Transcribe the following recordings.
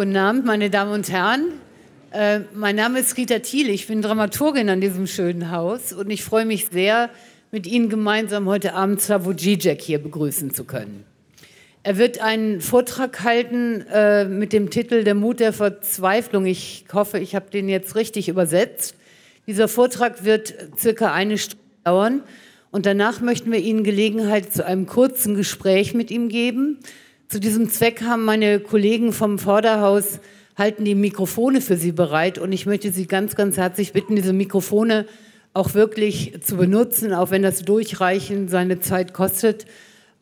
Guten Abend, meine Damen und Herren. Äh, mein Name ist Rita Thiel, ich bin Dramaturgin an diesem schönen Haus und ich freue mich sehr, mit Ihnen gemeinsam heute Abend Slavoj Žižek hier begrüßen zu können. Er wird einen Vortrag halten äh, mit dem Titel Der Mut der Verzweiflung. Ich hoffe, ich habe den jetzt richtig übersetzt. Dieser Vortrag wird circa eine Stunde dauern und danach möchten wir Ihnen Gelegenheit zu einem kurzen Gespräch mit ihm geben. Zu diesem Zweck haben meine Kollegen vom Vorderhaus halten die Mikrofone für Sie bereit und ich möchte Sie ganz, ganz herzlich bitten, diese Mikrofone auch wirklich zu benutzen, auch wenn das Durchreichen seine Zeit kostet.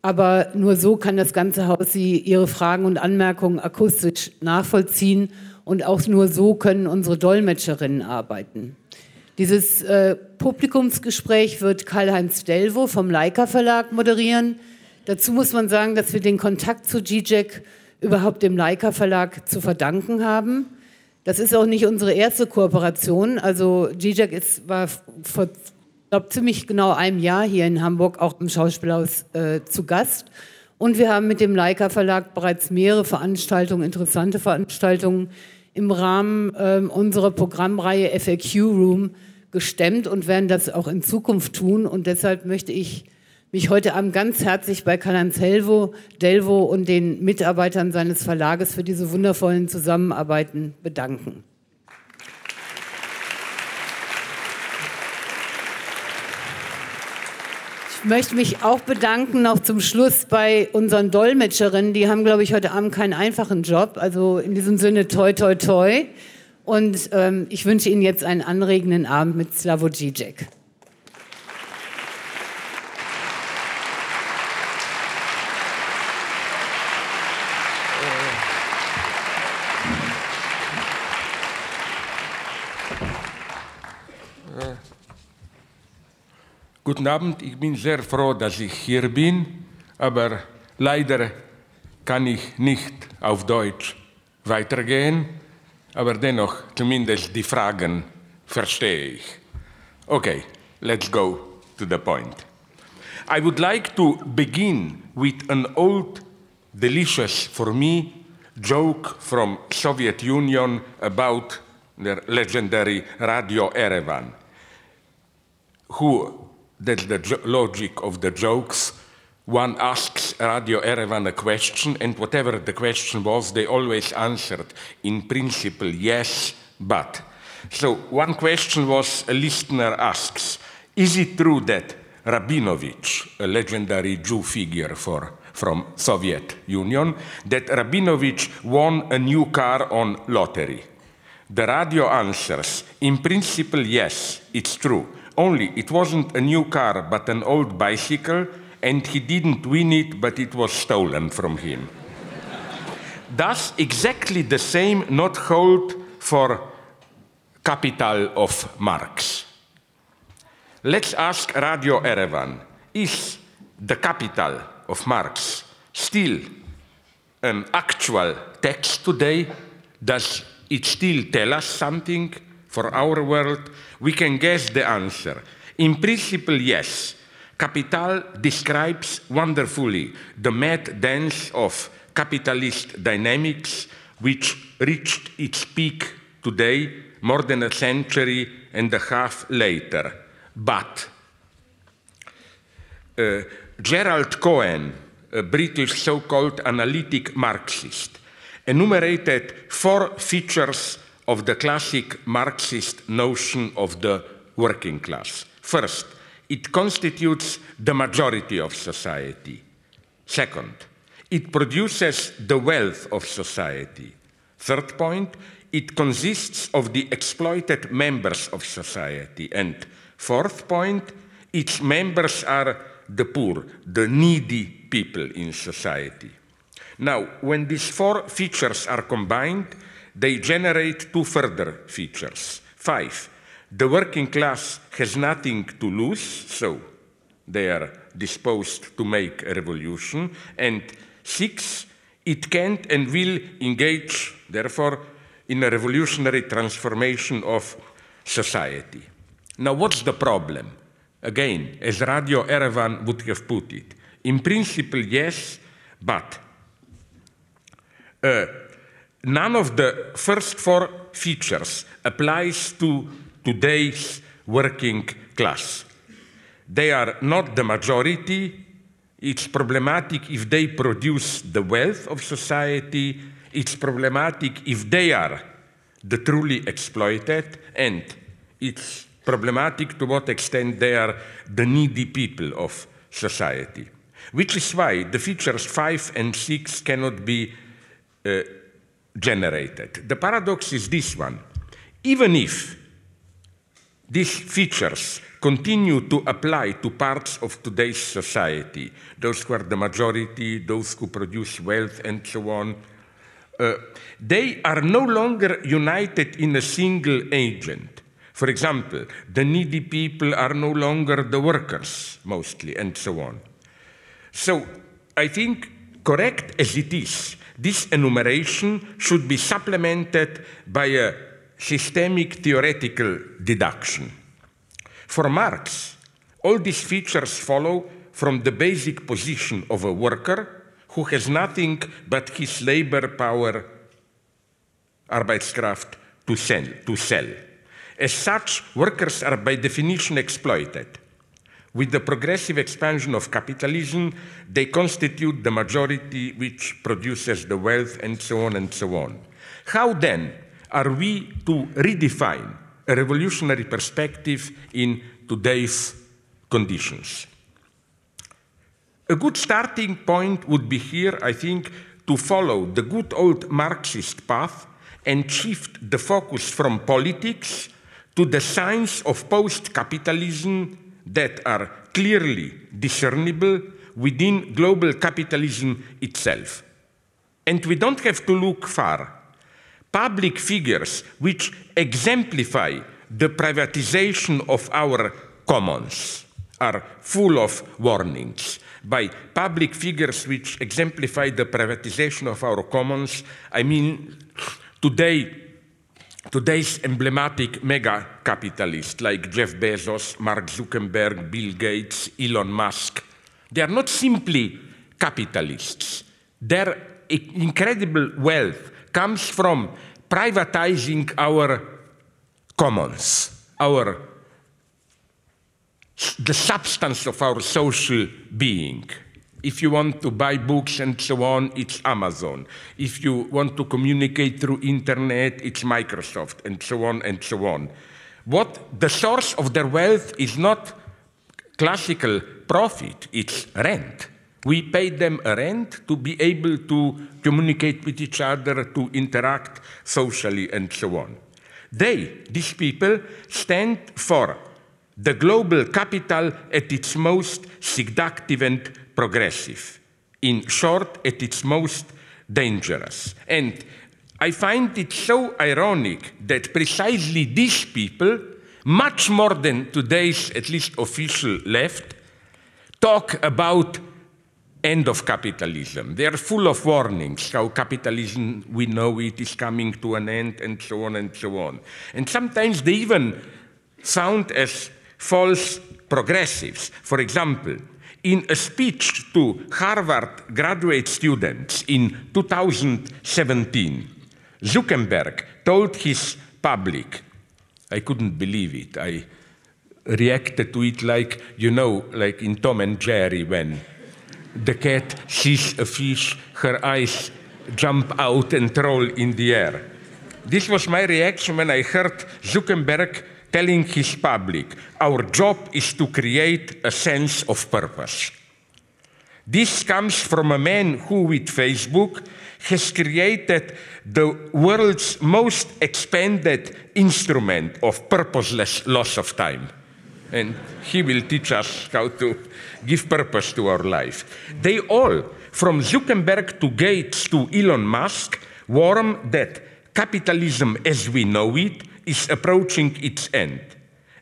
Aber nur so kann das ganze Haus Sie Ihre Fragen und Anmerkungen akustisch nachvollziehen und auch nur so können unsere Dolmetscherinnen arbeiten. Dieses äh, Publikumsgespräch wird Karl-Heinz Delvo vom Leica Verlag moderieren. Dazu muss man sagen, dass wir den Kontakt zu GJEC überhaupt dem Leica Verlag zu verdanken haben. Das ist auch nicht unsere erste Kooperation. Also GJEC ist, war vor glaub, ziemlich genau einem Jahr hier in Hamburg auch im Schauspielhaus äh, zu Gast. Und wir haben mit dem Leica Verlag bereits mehrere Veranstaltungen, interessante Veranstaltungen im Rahmen äh, unserer Programmreihe FAQ Room gestemmt und werden das auch in Zukunft tun. Und deshalb möchte ich mich heute Abend ganz herzlich bei Karl-Heinz Delvo und den Mitarbeitern seines Verlages für diese wundervollen Zusammenarbeiten bedanken. Ich möchte mich auch bedanken noch zum Schluss bei unseren Dolmetscherinnen. Die haben, glaube ich, heute Abend keinen einfachen Job. Also in diesem Sinne toi, toi, toi. Und ähm, ich wünsche Ihnen jetzt einen anregenden Abend mit Slavoj Žižek. Guten Abend, ich bin sehr froh, dass ich hier bin, aber leider kann ich nicht auf Deutsch weitergehen, aber dennoch zumindest die Fragen verstehe ich. Okay, let's go to the point. I would like to begin with an old, delicious for me joke from Soviet Union about the legendary Radio Erevan, who that's the logic of the jokes. One asks Radio Erevan a question, and whatever the question was, they always answered in principle, yes, but. So one question was a listener asks, is it true that Rabinovich, a legendary Jew figure for, from Soviet Union, that Rabinovich won a new car on lottery? The radio answers, in principle, yes, it's true. Only it wasn't a new car, but an old bicycle, and he didn't win it, but it was stolen from him. Does exactly the same not hold for Capital of Marx? Let's ask Radio Erevan is the capital of Marx still an actual text today? Does it still tell us something? For our world, we can guess the answer. In principle, yes. Capital describes wonderfully the mad dance of capitalist dynamics, which reached its peak today, more than a century and a half later. But uh, Gerald Cohen, a British so called analytic Marxist, enumerated four features of the classic Marxist notion of the working class. First, it constitutes the majority of society. Second, it produces the wealth of society. Third point, it consists of the exploited members of society. And fourth point, its members are the poor, the needy people in society. Now, when these four features are combined, they generate two further features. Five, the working class has nothing to lose, so they are disposed to make a revolution. And six, it can't and will engage, therefore, in a revolutionary transformation of society. Now, what's the problem? Again, as Radio Erevan would have put it, in principle, yes, but uh, none of the first four features applies to today's working class. They are not the majority. It's problematic if they produce the wealth of society. It's problematic if they are the truly exploited. And it's problematic to what extent they are the needy people of society. Which is why the features 5 and 6 cannot be uh, generated. The paradox is this one. Even if these features continue to apply to parts of today's society, those who are the majority, those who produce wealth, and so on. Uh, they are no longer united in a single agent. For example, the needy people are no longer the workers, mostly, and so on. So, I think, correct as it is, this enumeration should be supplemented by a systemic theoretical deduction. For Marx, all these features follow from the basic position of a worker who has nothing but his labor power, Arbeitskraft, to sell. To sell. As such, workers are by definition exploited. With the progressive expansion of capitalism, they constitute the majority which produces the wealth and so on and so on. How then are we to redefine a revolutionary perspective in today's conditions? A good starting point would be here, I think, to follow the good old Marxist path and shift the focus from politics to the science of post capitalism that are clearly discernible within global capitalism itself. And we don't have to look far. Public figures which exemplify the privatization of our commons are full of warnings. By public figures which exemplify the privatization of our commons, I mean today Today's emblematic mega capitalists like Jeff Bezos, Mark Zuckerberg, Bill Gates, Elon Musk, they are not simply capitalists. Their incredible wealth comes from privatizing our commons, our the substance of our social being. If you want to buy books and so on, it's Amazon. If you want to communicate through internet, it's Microsoft and so on and so on. What the source of their wealth is not classical profit, it's rent. We pay them a rent to be able to communicate with each other, to interact socially, and so on. They, these people, stand for the global capital at its most seductive and progressive. In short, at its most dangerous. And I find it so ironic that precisely these people, much more than today's at least official left, talk about end of capitalism. They are full of warnings how capitalism, we know it, is coming to an end, and so on and so on. And sometimes they even sound as false progressives. For example, in a speech to Harvard graduate students in 2017, Zuckerberg told his public, I couldn't believe it. I reacted to it like, you know, like in Tom and Jerry when the cat sees a fish, her eyes jump out and roll in the air. This was my reaction when I heard Zuckerberg telling his public, our job is to create a sense of purpose. This comes from a man who, with Facebook, has created the world's most expanded instrument of purposeless loss of time. And he will teach us how to give purpose to our life. They all, from Zuckerberg to Gates to Elon Musk, warn that capitalism as we know it is approaching its end.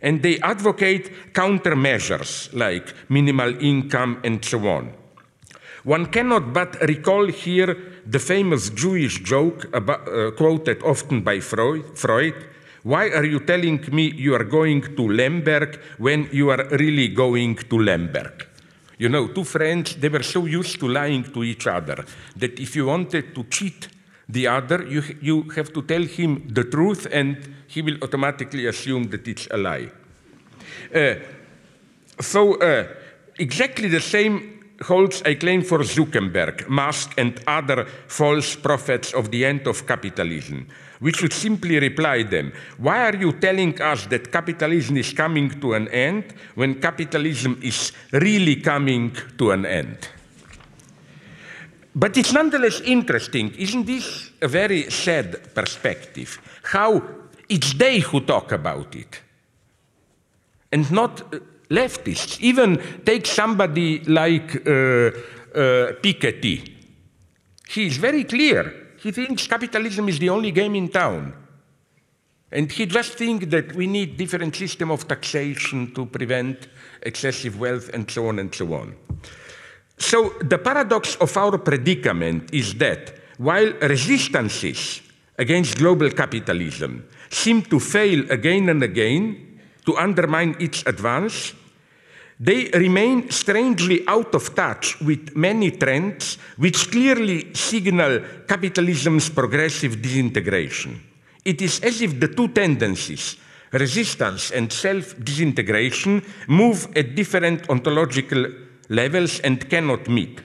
And they advocate countermeasures like minimal income and so on. One cannot but recall here the famous Jewish joke about, uh, quoted often by Freud, Freud why are you telling me you are going to Lemberg when you are really going to Lemberg? You know, two friends, they were so used to lying to each other that if you wanted to cheat The other, you, you have to tell him the truth and he will automatically assume that it's a lie. Uh, so, uh, exactly the same holds a claim for Zuckerberg, Musk, and other false prophets of the end of capitalism. We should simply reply them, why are you telling us that capitalism is coming to an end when capitalism is really coming to an end? But it's nonetheless interesting. Isn't this a very sad perspective? How it's they who talk about it and not uh, leftists. Even take somebody like uh, uh, Piketty. He is very clear. He thinks capitalism is the only game in town. And he just thinks that we need different system of taxation to prevent excessive wealth and so on and so on. So the paradox of our predicament is that while resistances against global capitalism seem to fail again and again to undermine its advance, they remain strangely out of touch with many trends which clearly signal capitalism's progressive disintegration. It is as if the two tendencies, resistance and self disintegration, move at different ontological levels and cannot meet,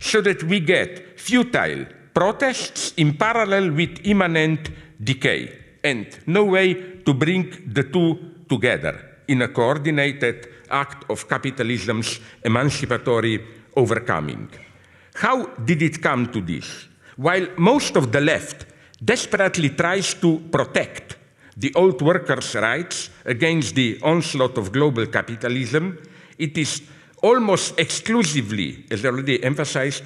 so that we get futile protests in parallel with imminent decay, and no way to bring the two together in a coordinated act of capitalism's emancipatory overcoming. How did it come to this? While most of the left desperately tries to protect the old workers' rights against the onslaught of global capitalism, it is almost exclusively, as already emphasized,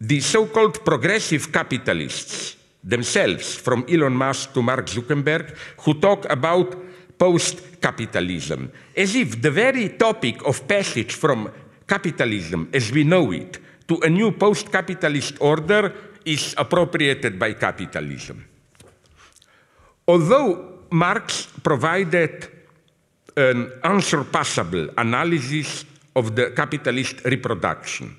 the so called progressive capitalists themselves, from Elon Musk to Mark Zuckerberg, who talk about post capitalism, as if the very topic of passage from capitalism as we know it to a new post capitalist order is appropriated by capitalism. Although Marx provided an unsurpassable analysis of the capitalist reproduction.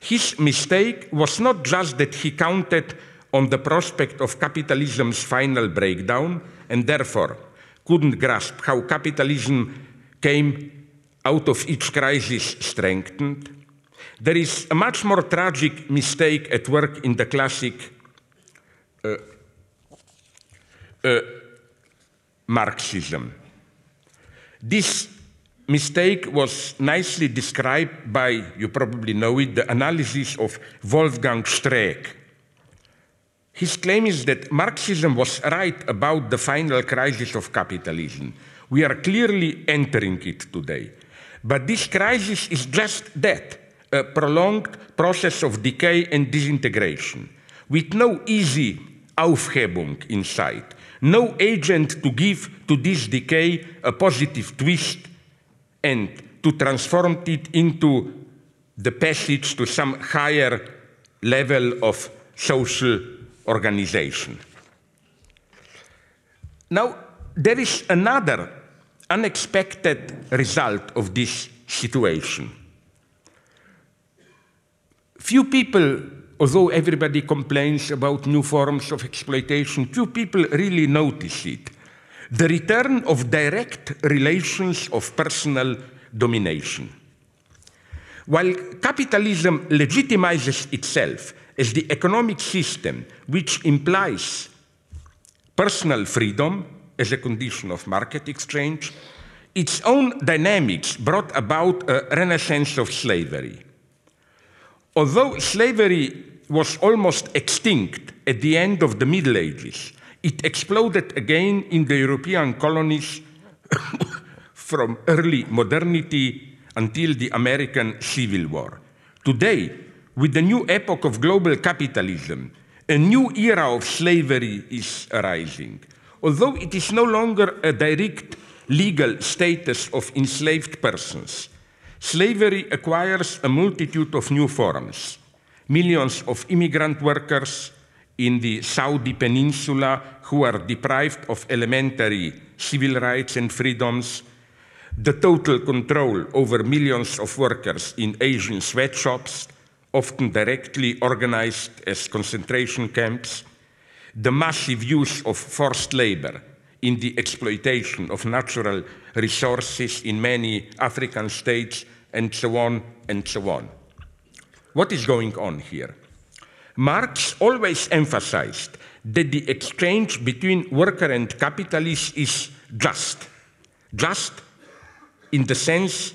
His mistake was not just that he counted on the prospect of capitalism's final breakdown and therefore couldn't grasp how capitalism came out of each crisis strengthened. There is a much more tragic mistake at work in the classic uh, uh, Marxism. This mistake was nicely described by, you probably know it, the analysis of Wolfgang Streeck. His claim is that Marxism was right about the final crisis of capitalism. We are clearly entering it today. But this crisis is just that a prolonged process of decay and disintegration, with no easy Aufhebung in sight, no agent to give to this decay a positive twist and to transform it into the passage to some higher level of social organization. Now, there is another unexpected result of this situation. Few people, although everybody complains about new forms of exploitation, few people really notice it the return of direct relations of personal domination. While capitalism legitimizes itself as the economic system which implies personal freedom as a condition of market exchange, its own dynamics brought about a renaissance of slavery. Although slavery was almost extinct at the end of the Middle Ages, it exploded again in the European colonies from early modernity until the American Civil War. Today, with the new epoch of global capitalism, a new era of slavery is arising. Although it is no longer a direct legal status of enslaved persons, slavery acquires a multitude of new forms. Millions of immigrant workers, in the Saudi Peninsula who are deprived of elementary civil rights and freedoms, the total control over millions of workers in Asian sweatshops, often directly organized as concentration camps, the massive use of forced labor in the exploitation of natural resources in many African states, and so on and so on. What is going on here? Marx always emphasized that the exchange between worker and capitalist is just. Just in the sense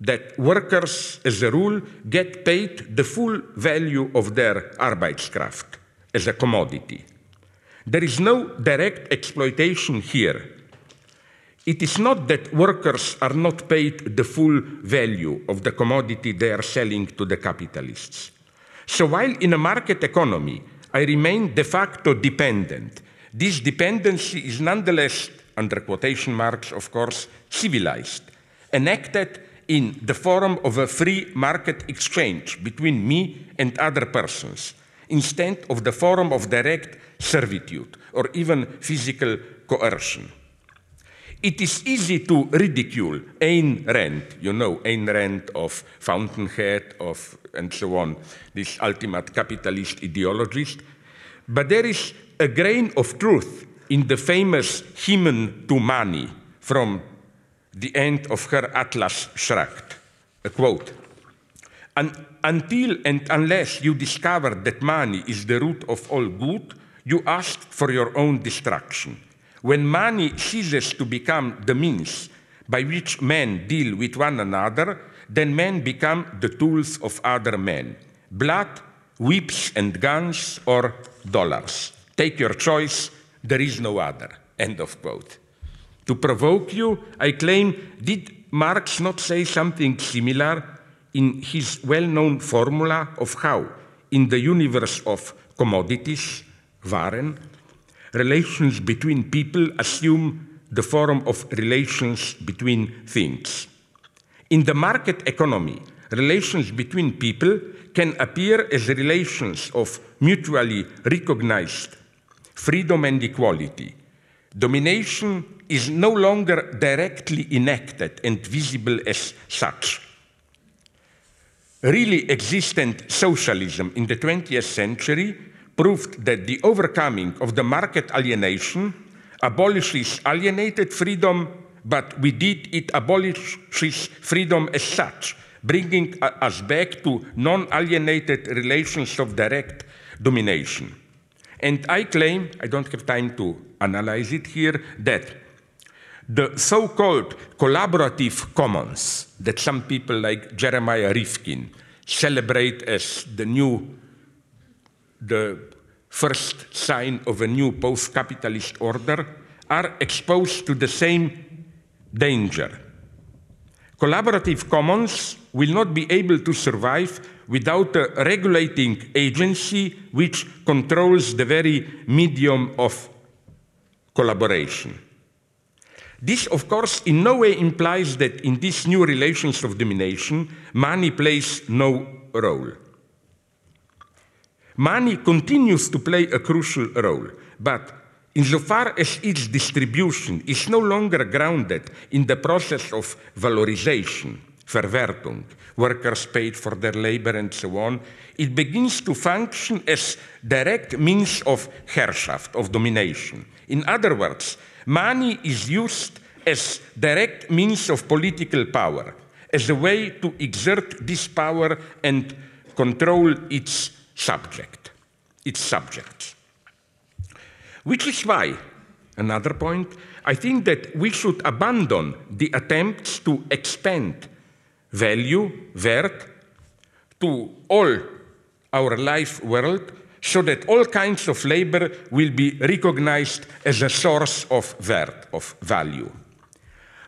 that workers, as a rule, get paid the full value of their Arbeitskraft as a commodity. There is no direct exploitation here. It is not that workers are not paid the full value of the commodity they are selling to the capitalists. So while in a market economy I remain de facto dependent, this dependency is nonetheless, under quotation marks of course, civilized, enacted in the form of a free market exchange between me and other persons, instead of the form of direct servitude or even physical coercion. It is easy to ridicule Ayn Rand, you know, Ayn Rand of Fountainhead, of and so on, this ultimate capitalist ideologist, but there is a grain of truth in the famous Hymen to Money from the end of her Atlas Shrugged. A quote Until and unless you discover that money is the root of all good, you ask for your own destruction. When money ceases to become the means by which men deal with one another, then men become the tools of other men. Blood, whips and guns, or dollars. Take your choice, there is no other. End of quote. To provoke you, I claim, did Marx not say something similar in his well known formula of how, in the universe of commodities, Waren, relations between people assume the form of relations between things? In the market economy, relations between people can appear as relations of mutually recognized freedom and equality. Domination is no longer directly enacted and visible as such. Really existent socialism in the 20th century proved that the overcoming of the market alienation abolishes alienated freedom, but we did it abolishes freedom as such, bringing us back to non alienated relations of direct domination. And I claim, I don't have time to analyze it here, that the so called collaborative commons that some people like Jeremiah Rifkin celebrate as the new, the first sign of a new post capitalist order are exposed to the same danger. Collaborative commons will not be able to survive without a regulating agency which controls the very medium of collaboration. This, of course, in no way implies that in these new relations of domination, money plays no role. Money continues to play a crucial role, but insofar as its distribution is no longer grounded in the process of valorization, Verwertung, workers paid for their labor and so on, it begins to function as direct means of Herrschaft, of domination. In other words, money is used as direct means of political power, as a way to exert this power and control its subject, its subjects. Which is why, another point, I think that we should abandon the attempts to expand value, Wert, to all our life world so that all kinds of labor will be recognized as a source of Wert, of value.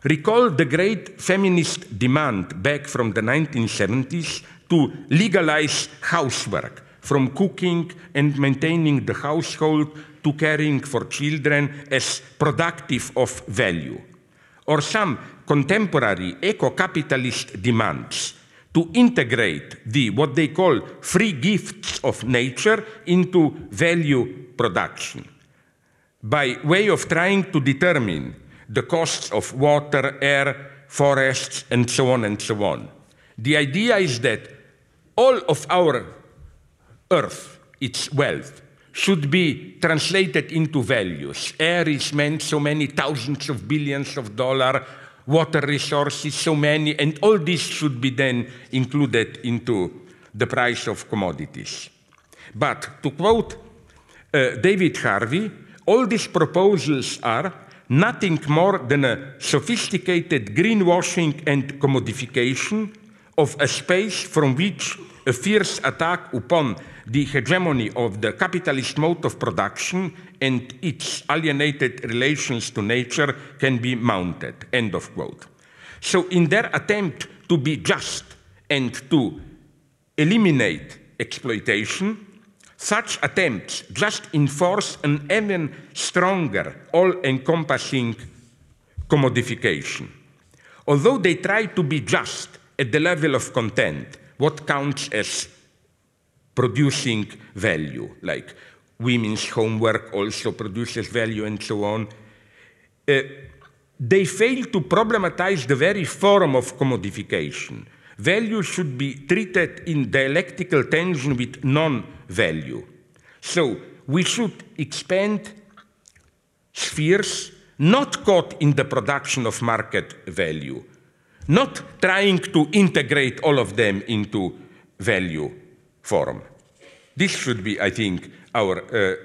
Recall the great feminist demand back from the 1970s to legalize housework, from cooking and maintaining the household to caring for children as productive of value. Or some contemporary eco-capitalist demands to integrate the what they call free gifts of nature into value production by way of trying to determine the costs of water, air, forests, and so on and so on. The idea is that all of our earth, its wealth, should be translated into values. Air is meant so many thousands of billions of dollars, water resources so many, and all this should be then included into the price of commodities. But to quote uh, David Harvey, all these proposals are nothing more than a sophisticated greenwashing and commodification of a space from which a fierce attack upon the hegemony of the capitalist mode of production and its alienated relations to nature can be mounted. End of quote. So, in their attempt to be just and to eliminate exploitation, such attempts just enforce an even stronger, all encompassing commodification. Although they try to be just at the level of content, what counts as producing value, like women's homework also produces value and so on. Uh, they fail to problematize the very form of commodification. Value should be treated in dialectical tension with non value. So we should expand spheres not caught in the production of market value, not trying to integrate all of them into value forum. This should be, I think, our, uh,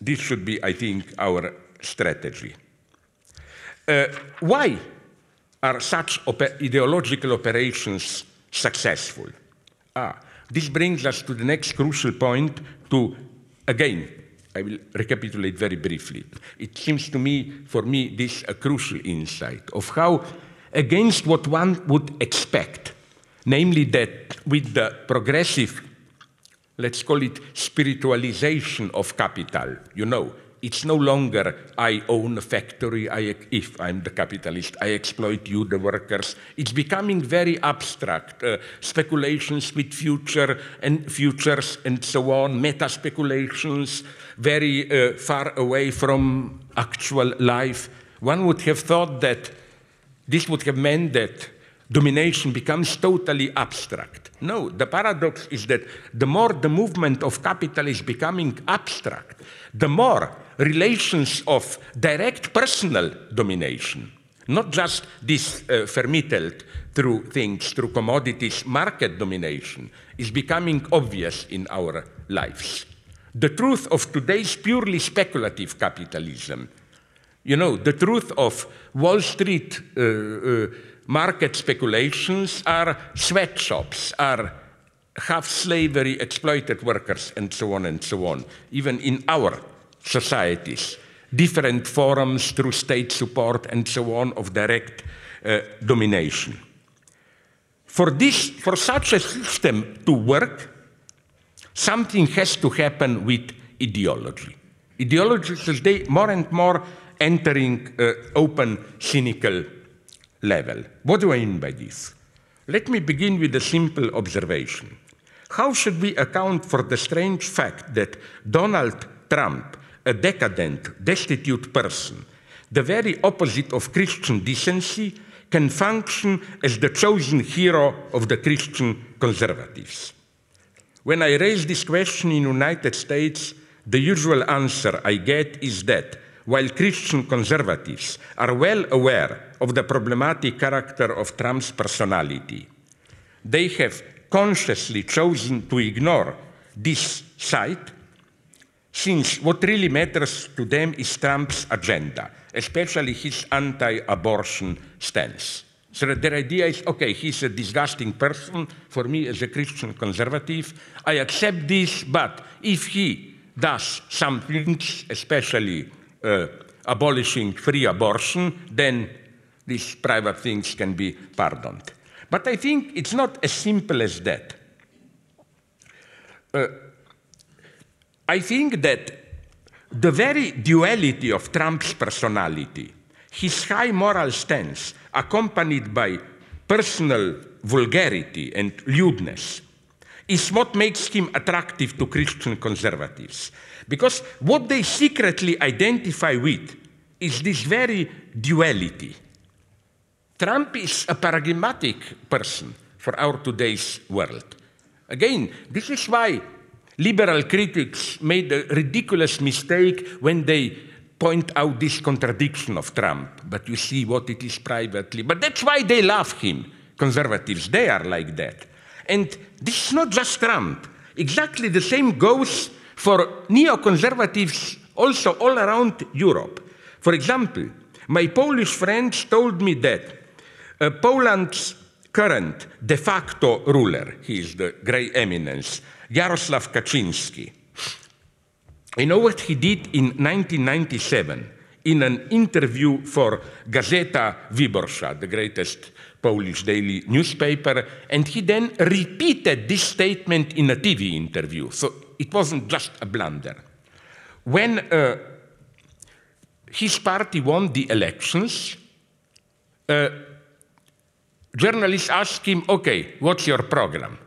this should be, I think, our strategy. Uh, why are such ideological operations successful? Ah, this brings us to the next crucial point to, again, I will recapitulate very briefly. It seems to me, for me, this a crucial insight of how, against what one would expect, namely that with the progressive, let's call it spiritualization of capital, you know, it's no longer I own a factory, I, if I'm the capitalist, I exploit you, the workers. It's becoming very abstract. Uh, speculations with future and futures and so on, meta speculations, very uh, far away from actual life. One would have thought that this would have meant that domination becomes totally abstract. No, the paradox is that the more the movement of capital is becoming abstract, the more relations of direct personal domination, not just this uh, vermittelt through things, through commodities, market domination, is becoming obvious in our lives. The truth of today's purely speculative capitalism, you know, the truth of Wall Street uh, uh, market speculations are sweatshops, are half slavery exploited workers, and so on and so on, even in our societies, different forums through state support and so on of direct uh, domination. For, this, for such a system to work, something has to happen with ideology. Ideology is more and more entering uh, open, cynical level. What do I mean by this? Let me begin with a simple observation. How should we account for the strange fact that Donald Trump a decadent, destitute person, the very opposite of Christian decency, can function as the chosen hero of the Christian conservatives. When I raise this question in the United States, the usual answer I get is that while Christian conservatives are well aware of the problematic character of Trump's personality, they have consciously chosen to ignore this side since what really matters to them is Trump's agenda, especially his anti abortion stance. So their idea is okay, he's a disgusting person. For me, as a Christian conservative, I accept this, but if he does something, especially uh, abolishing free abortion, then these private things can be pardoned. But I think it's not as simple as that. Uh, I think that the very duality of Trump's personality, his high moral stance, accompanied by personal vulgarity and lewdness, is what makes him attractive to Christian conservatives. Because what they secretly identify with is this very duality. Trump is a paradigmatic person for our today's world. Again, this is why Liberal critics made a ridiculous mistake when they point out this contradiction of Trump. But you see what it is privately. But that's why they love him. Conservatives, they are like that. And this is not just Trump. Exactly the same goes for neoconservatives also all around Europe. For example, my Polish friends told me that Poland's current de facto ruler, he is the grey eminence, Jarosław Kaczynski, you know what he did in 1997 in an interview for Gazeta Wyborcza, the greatest Polish daily newspaper, and he then repeated this statement in a TV interview. So it wasn't just a blunder. When uh, his party won the elections, uh, journalists asked him, okay, what's your program?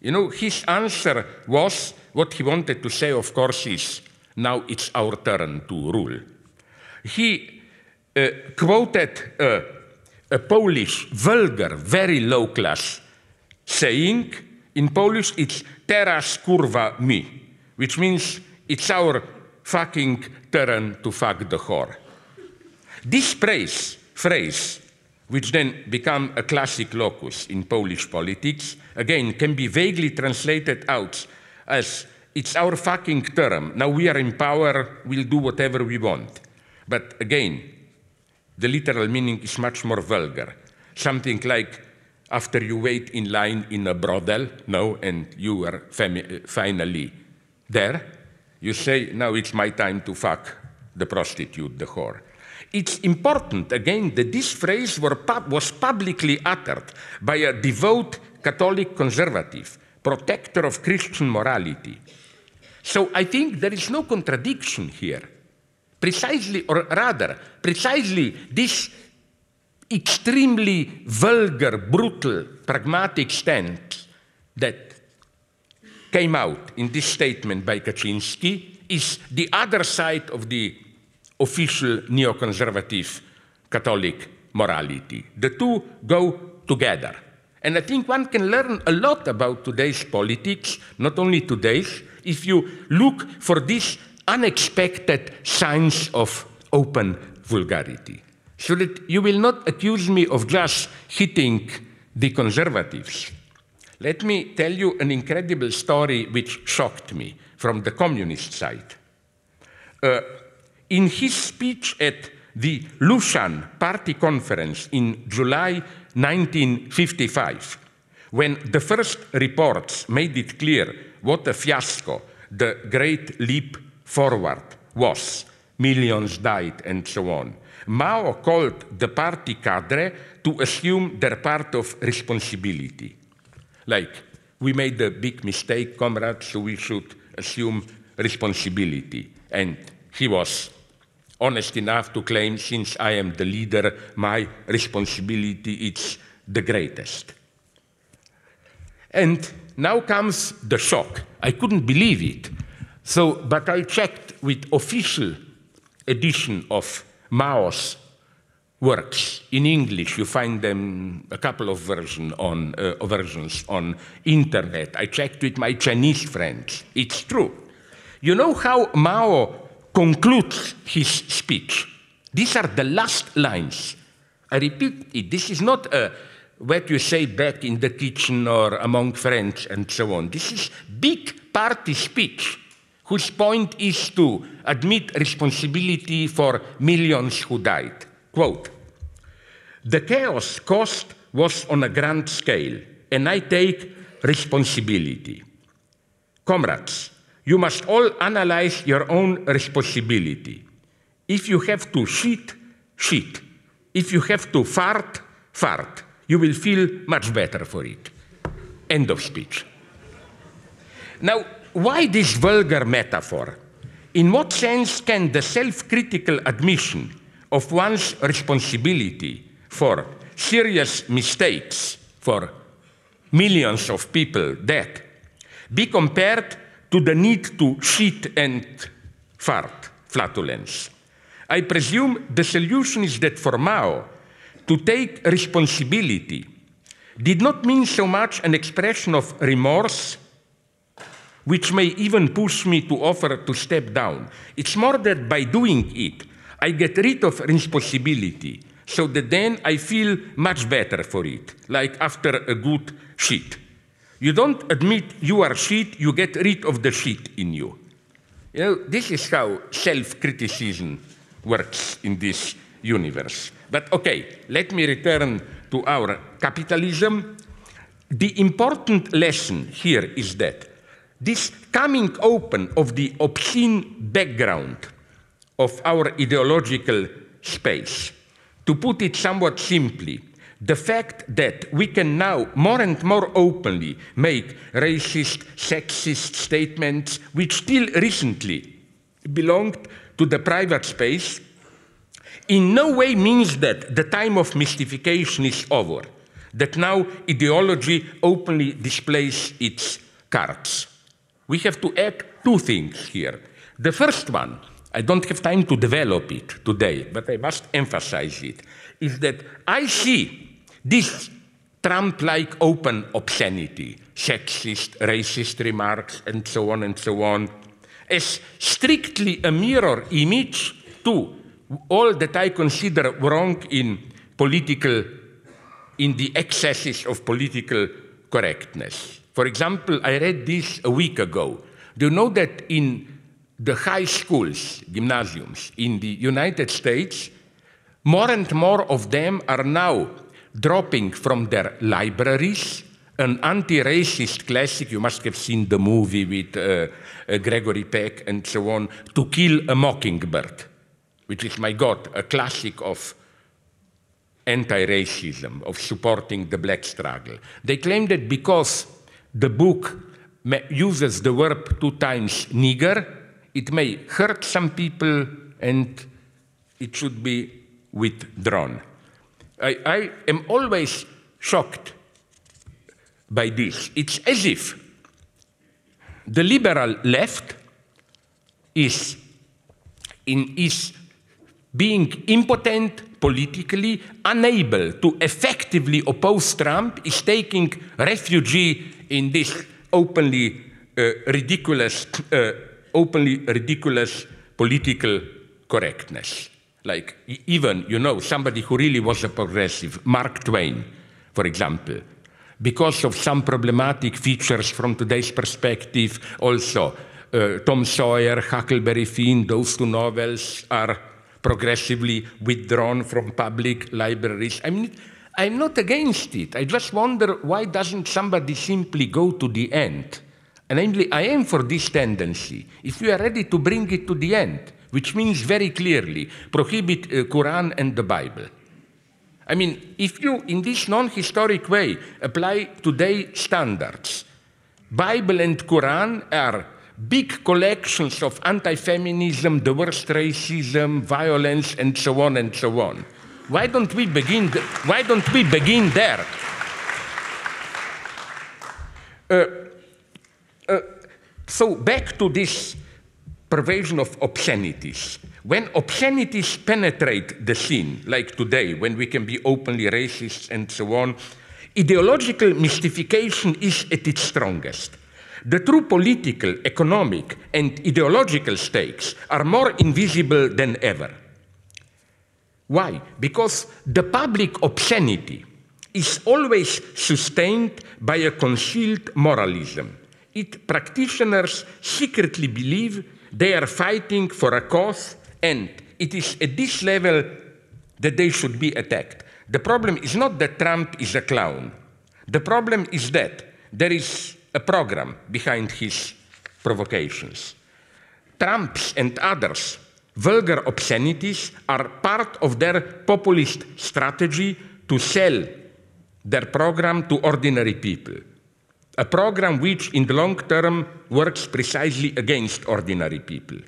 You know, his answer was what he wanted to say, of course, is now it's our turn to rule. He uh, quoted uh, a Polish, vulgar, very low class saying. In Polish, it's teraz kurwa mi, which means it's our fucking turn to fuck the whore. This phrase, phrase, which then become a classic locus in Polish politics, again can be vaguely translated out as it's our fucking term. Now we are in power, we'll do whatever we want. But again, the literal meaning is much more vulgar. Something like, after you wait in line in a brothel, no, and you are finally there, you say, now it's my time to fuck the prostitute, the whore. It's important, again, that this phrase was publicly uttered by a devout Catholic conservative, protector of Christian morality, so I think there is no contradiction here. Precisely, or rather, precisely this extremely vulgar, brutal, pragmatic stance that came out in this statement by Kaczynski is the other side of the official neoconservative Catholic morality. The two go together. And I think one can learn a lot about today's politics, not only today's, if you look for these unexpected signs of open vulgarity. So that you will not accuse me of just hitting the conservatives. Let me tell you an incredible story which shocked me from the communist side. Uh, in his speech at the Lushan Party Conference in July 1955, when the first reports made it clear what a fiasco the Great Leap Forward was. Millions died and so on. Mao called the party cadre to assume their part of responsibility. Like, we made a big mistake, comrades, so we should assume responsibility. And he was honest enough to claim, since I am the leader, my responsibility is the greatest. And now comes the shock. I couldn't believe it. So, but I checked with official edition of Mao's works in English. You find them a couple of on, uh, versions on internet. I checked with my Chinese friends. It's true. You know how Mao concludes his speech? These are the last lines. I repeat it. This is not a what you say back in the kitchen or among friends and so on. This is big party speech whose point is to admit responsibility for millions who died. Quote, the chaos caused was on a grand scale, and I take responsibility. Comrades, you must all analyze your own responsibility. If you have to shit, shit. If you have to fart, fart you will feel much better for it. End of speech. Now, why this vulgar metaphor? In what sense can the self critical admission of one's responsibility for serious mistakes for millions of people dead be compared to the need to shit and fart, flatulence? I presume the solution is that for Mao, to take responsibility did not mean so much an expression of remorse, which may even push me to offer to step down. It's more that by doing it, I get rid of responsibility, so that then I feel much better for it, like after a good shit. You don't admit you are shit, you get rid of the shit in you. You know, this is how self criticism works in this universe. But okay, let me return to our capitalism. The important lesson here is that this coming open of the obscene background of our ideological space, to put it somewhat simply, the fact that we can now more and more openly make racist, sexist statements which still recently belonged to the private space in no way means that the time of mystification is over, that now ideology openly displays its cards. We have to add two things here. The first one, I don't have time to develop it today, but I must emphasize it, is that I see this Trump like open obscenity, sexist, racist remarks, and so on and so on, is strictly a mirror image to all that I consider wrong in political, in the excesses of political correctness. For example, I read this a week ago. Do you know that in the high schools, gymnasiums in the United States, more and more of them are now dropping from their libraries an anti-racist classic, you must have seen the movie with uh, uh, Gregory Peck and so on, To Kill a Mockingbird which is, my God, a classic of anti racism, of supporting the black struggle. They claim that because the book uses the verb two times nigger, it may hurt some people and it should be withdrawn. I, I am always shocked by this. It's as if the liberal left is, in, is being impotent politically, unable to effectively oppose Trump, is taking refuge in this openly uh, ridiculous, uh, openly ridiculous political correctness. Like even, you know, somebody who really was a progressive, Mark Twain, for example, because of some problematic features from today's perspective, also uh, Tom Sawyer, Huckleberry Finn, those two novels are progressively withdrawn from public libraries. I mean, I'm not against it. I just wonder why doesn't somebody simply go to the end? And namely, I am for this tendency. If you are ready to bring it to the end, which means very clearly prohibit uh, Quran and the Bible. I mean, if you, in this non-historic way, apply today standards, Bible and Quran are big collections of anti feminism, the worst racism, violence, and so on and so on. Why don't we begin, why don't we begin there? Uh, uh, so, back to this pervasion of obscenities. When obscenities penetrate the scene, like today, when we can be openly racist and so on, ideological mystification is at its strongest. The true political, economic, and ideological stakes are more invisible than ever. Why? Because the public obscenity is always sustained by a concealed moralism. It practitioners secretly believe they are fighting for a cause, and it is at this level that they should be attacked. The problem is not that Trump is a clown. The problem is that there is a program behind his provocations. Trump's and others' vulgar obscenities are part of their populist strategy to sell their program to ordinary people. A program which, in the long term, works precisely against ordinary people.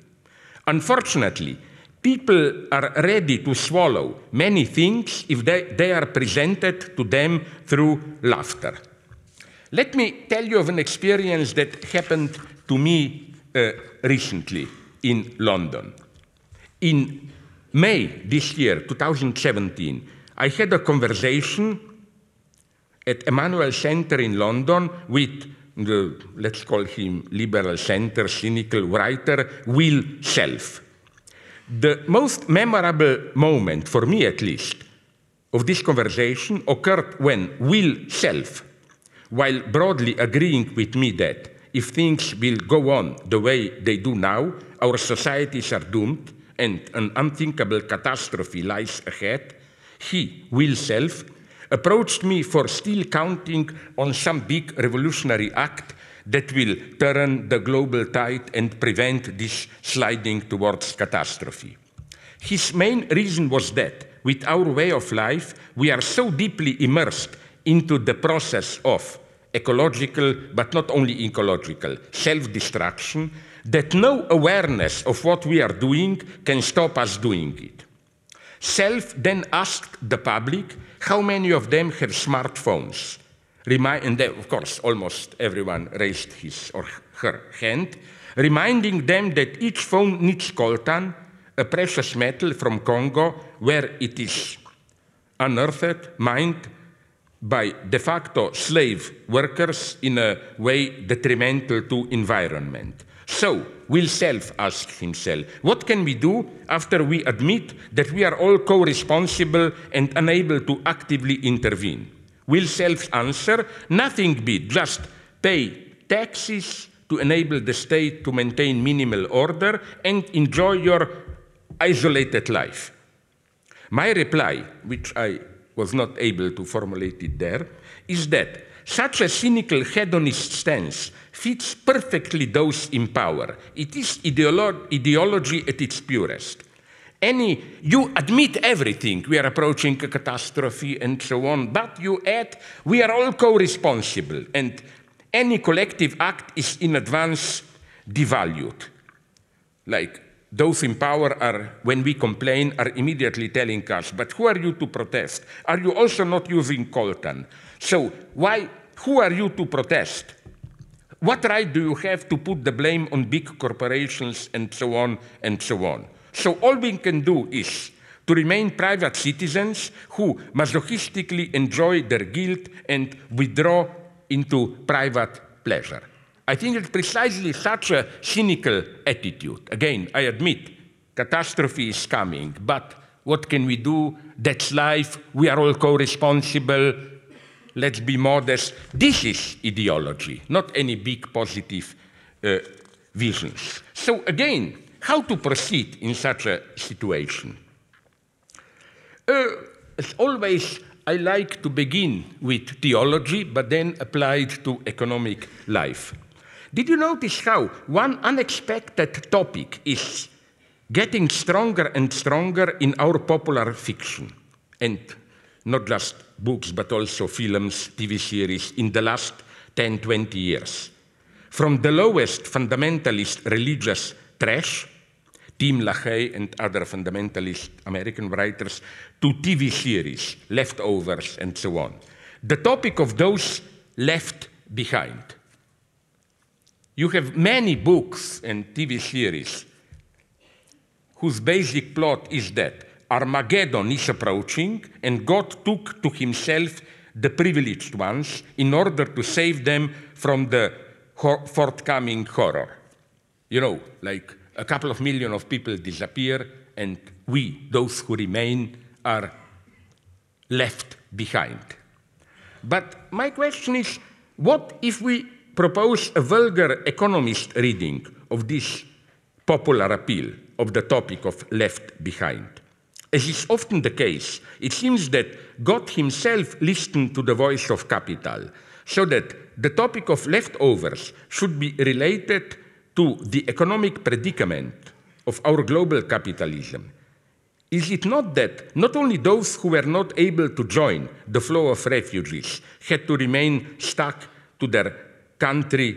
Unfortunately, people are ready to swallow many things if they, they are presented to them through laughter. Let me tell you of an experience that happened to me uh, recently in London. In May this year, 2017, I had a conversation at Emmanuel Center in London with the, let's call him liberal center, cynical writer, Will Self. The most memorable moment, for me at least, of this conversation occurred when Will Self, while broadly agreeing with me that if things will go on the way they do now, our societies are doomed and an unthinkable catastrophe lies ahead, he, Will Self, approached me for still counting on some big revolutionary act that will turn the global tide and prevent this sliding towards catastrophe. His main reason was that with our way of life, we are so deeply immersed into the process of ecological, but not only ecological, self destruction, that no awareness of what we are doing can stop us doing it. Self then asked the public how many of them have smartphones. Remind, and of course, almost everyone raised his or her hand, reminding them that each phone needs coltan, a precious metal from Congo, where it is unearthed, mined by de facto slave workers in a way detrimental to environment. So, Will Self ask himself, what can we do after we admit that we are all co-responsible and unable to actively intervene? Will self answer, nothing be, just pay taxes to enable the state to maintain minimal order and enjoy your isolated life. My reply, which I was not able to formulate it there, is that such a cynical hedonist stance fits perfectly those in power. It is ideolo ideology at its purest. Any, you admit everything, we are approaching a catastrophe and so on, but you add, we are all co-responsible, and any collective act is in advance devalued. Like those in power are, when we complain, are immediately telling us, but who are you to protest? Are you also not using coltan? So why, who are you to protest? What right do you have to put the blame on big corporations and so on and so on? So all we can do is to remain private citizens who masochistically enjoy their guilt and withdraw into private pleasure. I think it's precisely such a cynical attitude. Again, I admit, catastrophe is coming, but what can we do? That's life. We are all co responsible. Let's be modest. This is ideology, not any big positive uh, visions. So, again, how to proceed in such a situation? Uh, as always, I like to begin with theology, but then apply it to economic life. Did you notice how one unexpected topic is getting stronger and stronger in our popular fiction? And not just books, but also films, TV series in the last 10, 20 years. From the lowest fundamentalist religious trash, Tim LaHaye and other fundamentalist American writers, to TV series, leftovers, and so on. The topic of those left behind you have many books and TV series whose basic plot is that Armageddon is approaching and God took to himself the privileged ones in order to save them from the forthcoming horror. You know, like a couple of million of people disappear and we, those who remain, are left behind. But my question is what if we propose a vulgar economist reading of this popular appeal of the topic of left behind. As is often the case, it seems that God himself listened to the voice of capital, so that the topic of leftovers should be related to the economic predicament of our global capitalism. Is it not that not only those who were not able to join the flow of refugees had to remain stuck to their country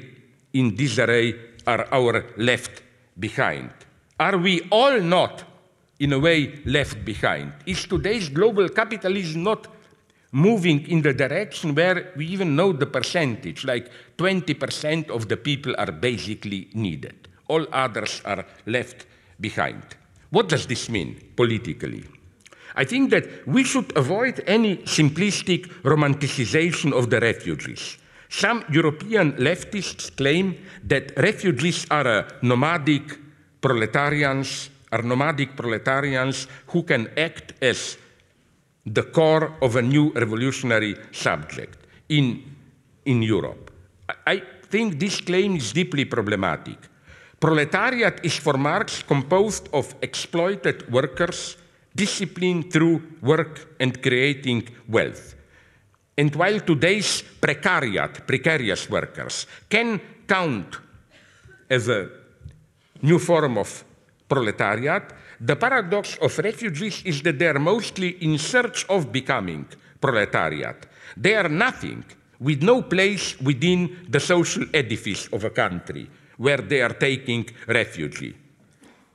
in disarray are our left behind? Are we all not, in a way, left behind? Is today's global capitalism not moving in the direction where we even know the percentage, like 20% of the people are basically needed? All others are left behind. What does this mean politically? I think that we should avoid any simplistic romanticization of the refugees. Some European leftists claim that refugees are nomadic proletarians, are nomadic proletarians who can act as the core of a new revolutionary subject in, in Europe. I think this claim is deeply problematic. Proletariat is for Marx composed of exploited workers disciplined through work and creating wealth. And while today's precariat, precarious workers, can count as a new form of proletariat, the paradox of refugees is that they are mostly in search of becoming proletariat. They are nothing with no place within the social edifice of a country where they are taking refuge.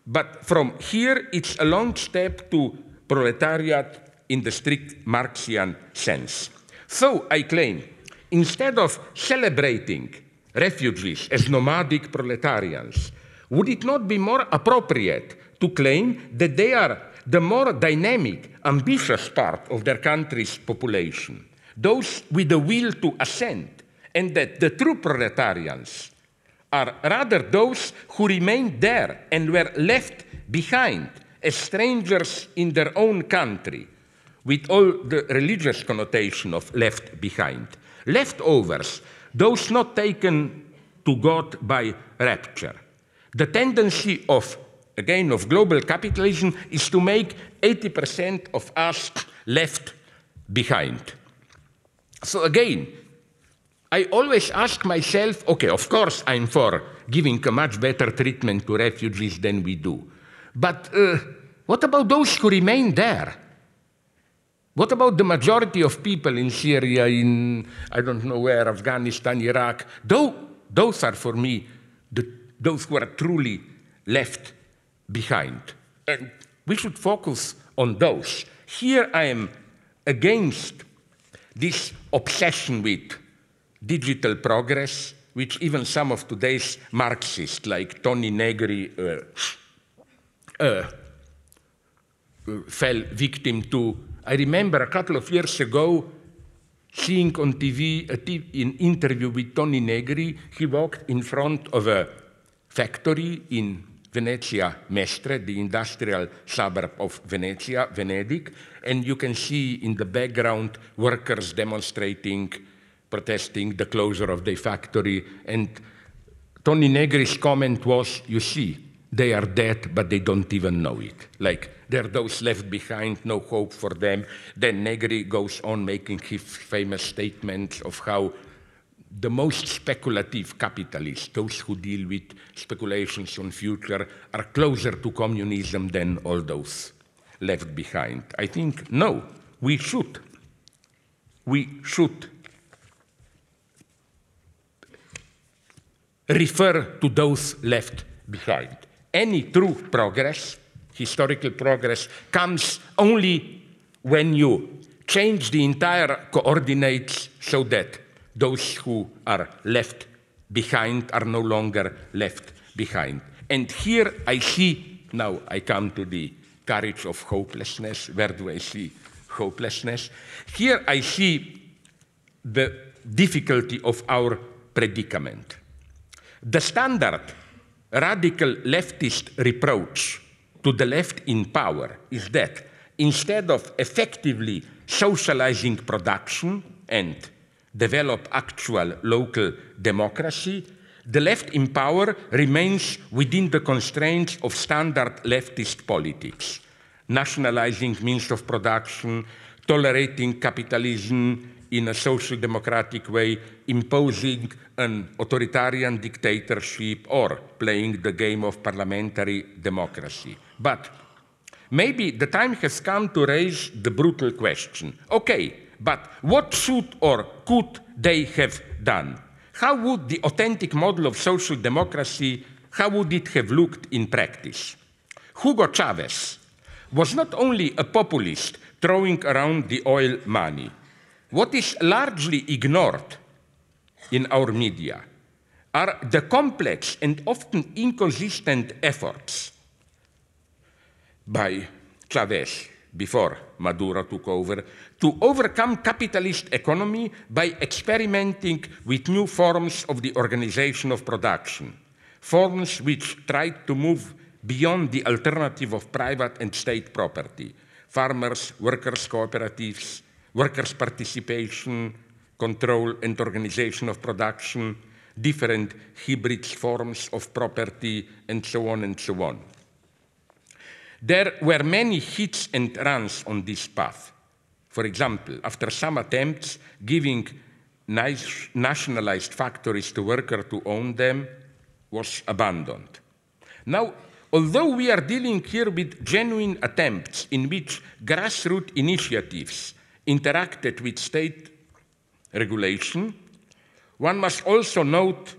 But from here, it's a long step to proletariat in the strict Marxian sense. So I claim, instead of celebrating refugees as nomadic proletarians, would it not be more appropriate to claim that they are the more dynamic, ambitious part of their country's population, those with the will to ascend, and that the true proletarians are rather those who remained there and were left behind as strangers in their own country, with all the religious connotation of left behind. Leftovers, those not taken to God by rapture. The tendency of, again, of global capitalism is to make 80% of us left behind. So again, I always ask myself okay, of course, I'm for giving a much better treatment to refugees than we do. But uh, what about those who remain there? What about the majority of people in Syria, in I don't know where, Afghanistan, Iraq? Those, those are for me the, those who are truly left behind. And we should focus on those. Here I am against this obsession with digital progress, which even some of today's Marxists, like Toni Negri, uh, uh, fell victim to. I remember a couple of years ago seeing on TV an interview with Toni Negri. He walked in front of a factory in Venezia Mestre, the industrial suburb of Venezia, Venedig, and you can see in the background workers demonstrating protesting the closure of the factory. And Toni Negri's comment was, you see, they are dead, but they don't even know it. Like, there are those left behind, no hope for them. Then Negri goes on making his famous statements of how the most speculative capitalists, those who deal with speculations on future, are closer to communism than all those left behind. I think, no, we should. We should refer to those left behind. Any true progress, historical progress, comes only when you change the entire coordinates so that those who are left behind are no longer left behind. And here I see, now I come to the courage of hopelessness. Where do I see hopelessness? Here I see the difficulty of our predicament. The standard radical leftist reproach to the left in power is that instead of effectively socializing production and develop actual local democracy, the left in power remains within the constraints of standard leftist politics, nationalizing means of production, tolerating capitalism, in a social democratic way, imposing an authoritarian dictatorship or playing the game of parliamentary democracy. But maybe the time has come to raise the brutal question okay, but what should or could they have done? How would the authentic model of social democracy, how would it have looked in practice? Hugo Chavez was not only a populist throwing around the oil money, what is largely ignored in our media are the complex and often inconsistent efforts by Chavez before Maduro took over, to overcome capitalist economy by experimenting with new forms of the organization of production, forms which tried to move beyond the alternative of private and state property, farmers, workers' cooperatives, workers' participation, control and organization of production, different hybrid forms of property, and so on and so on. There were many hits and runs on this path. For example, after some attempts giving nationalized factories to workers to own them was abandoned. Now, although we are dealing here with genuine attempts in which grassroots initiatives interacted with state regulation, one must also note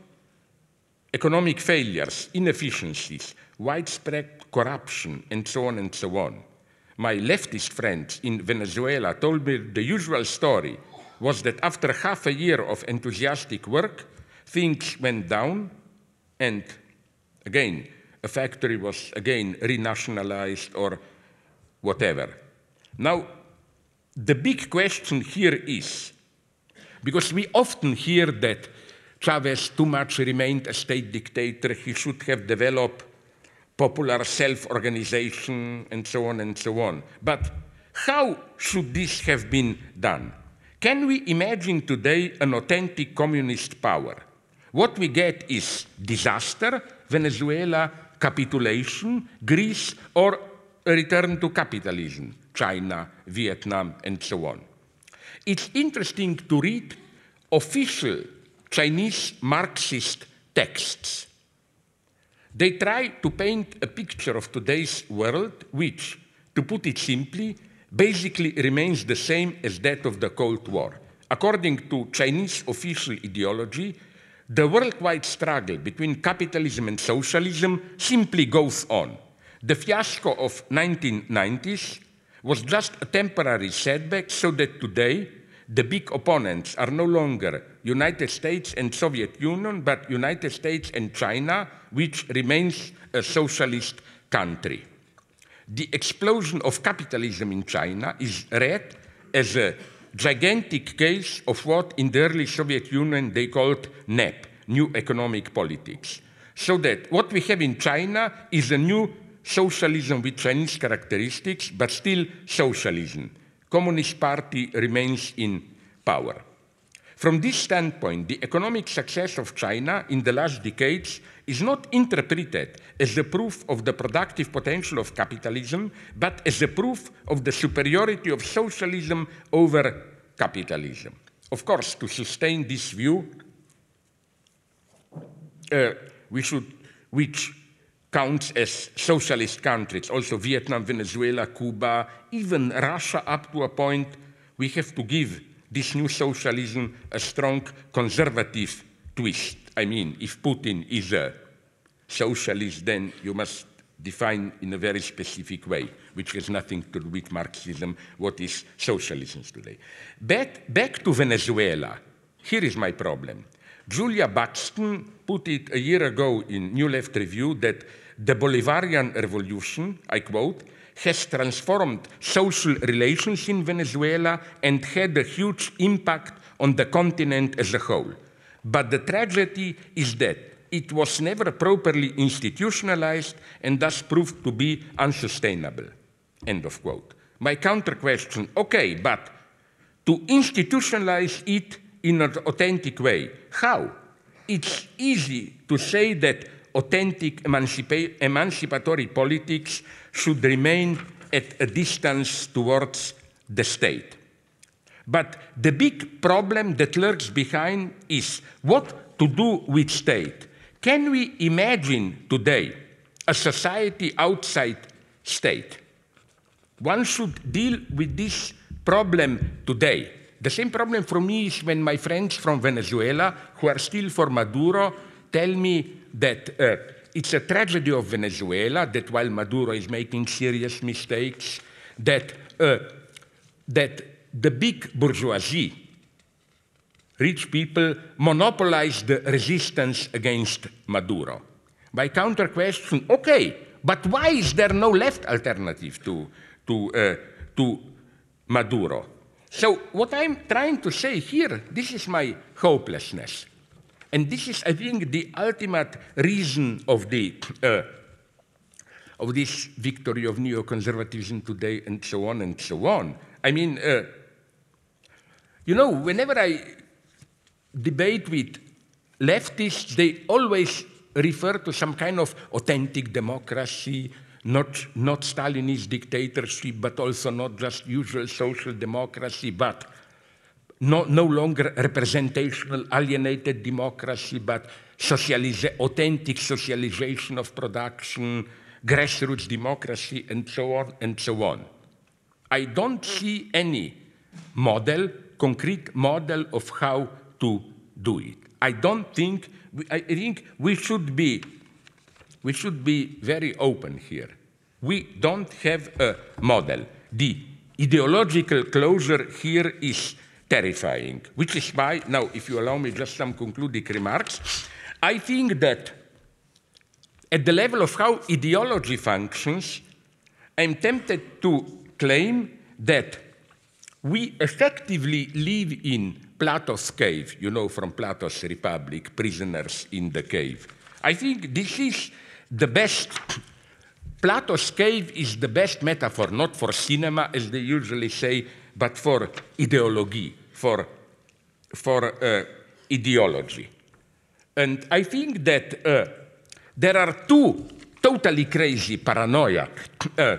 economic failures, inefficiencies, widespread corruption, and so on and so on. My leftist friends in Venezuela told me the usual story was that after half a year of enthusiastic work, things went down, and again, a factory was again renationalized or whatever. Now, the big question here is because we often hear that Chavez too much remained a state dictator, he should have developed popular self organization, and so on and so on. But how should this have been done? Can we imagine today an authentic communist power? What we get is disaster, Venezuela, capitulation, Greece, or a return to capitalism, China, Vietnam, and so on. It's interesting to read official Chinese Marxist texts. They try to paint a picture of today's world, which, to put it simply, basically remains the same as that of the Cold War. According to Chinese official ideology, the worldwide struggle between capitalism and socialism simply goes on. The fiasco of 1990s was just a temporary setback so that today the big opponents are no longer United States and Soviet Union, but United States and China, which remains a socialist country. The explosion of capitalism in China is read as a gigantic case of what in the early Soviet Union they called NEP, New Economic Politics. So that what we have in China is a new socialism with Chinese characteristics, but still socialism. Communist Party remains in power. From this standpoint, the economic success of China in the last decades is not interpreted as a proof of the productive potential of capitalism, but as a proof of the superiority of socialism over capitalism. Of course, to sustain this view, uh, we should, which counts as socialist countries, also Vietnam, Venezuela, Cuba, even Russia up to a point, we have to give this new socialism a strong conservative twist. I mean, if Putin is a socialist, then you must define in a very specific way, which has nothing to do with Marxism, what is socialism today. Back, back to Venezuela, here is my problem. Julia Buxton put it a year ago in New Left Review that the Bolivarian revolution, I quote, has transformed social relations in Venezuela and had a huge impact on the continent as a whole. But the tragedy is that it was never properly institutionalized and thus proved to be unsustainable. End of quote. My counter question okay, but to institutionalize it in an authentic way, how? It's easy to say that authentic emancipa emancipatory politics should remain at a distance towards the state. But the big problem that lurks behind is what to do with state. Can we imagine today a society outside state? One should deal with this problem today. The same problem for me is when my friends from Venezuela, who are still for Maduro, tell me that uh, it's a tragedy of Venezuela that while Maduro is making serious mistakes, that, uh, that the big bourgeoisie, rich people, monopolize the resistance against Maduro. By counter question okay, but why is there no left alternative to, to, uh, to Maduro. So, what I'm trying to say here, this is my hopelessness. And this is, I think, the ultimate reason of, the, uh, of this victory of neoconservatism today, and so on and so on. I mean, uh, you know, whenever I debate with leftists, they always refer to some kind of authentic democracy, not, not Stalinist dictatorship, but also not just usual social democracy, but no, no longer representational, alienated democracy, but authentic socialization of production, grassroots democracy, and so on and so on. I don't see any model, concrete model of how to do it. I don't think, I think we should be, we should be very open here. We don't have a model. The ideological closure here is terrifying, which is why, now, if you allow me just some concluding remarks, I think that at the level of how ideology functions, I'm tempted to claim that we effectively live in Plato's cave, you know, from Plato's Republic, prisoners in the cave. I think this is the best. Plato's cave is the best metaphor, not for cinema, as they usually say, but for ideology, for, for uh, ideology. And I think that uh, there are two totally crazy, paranoiac uh,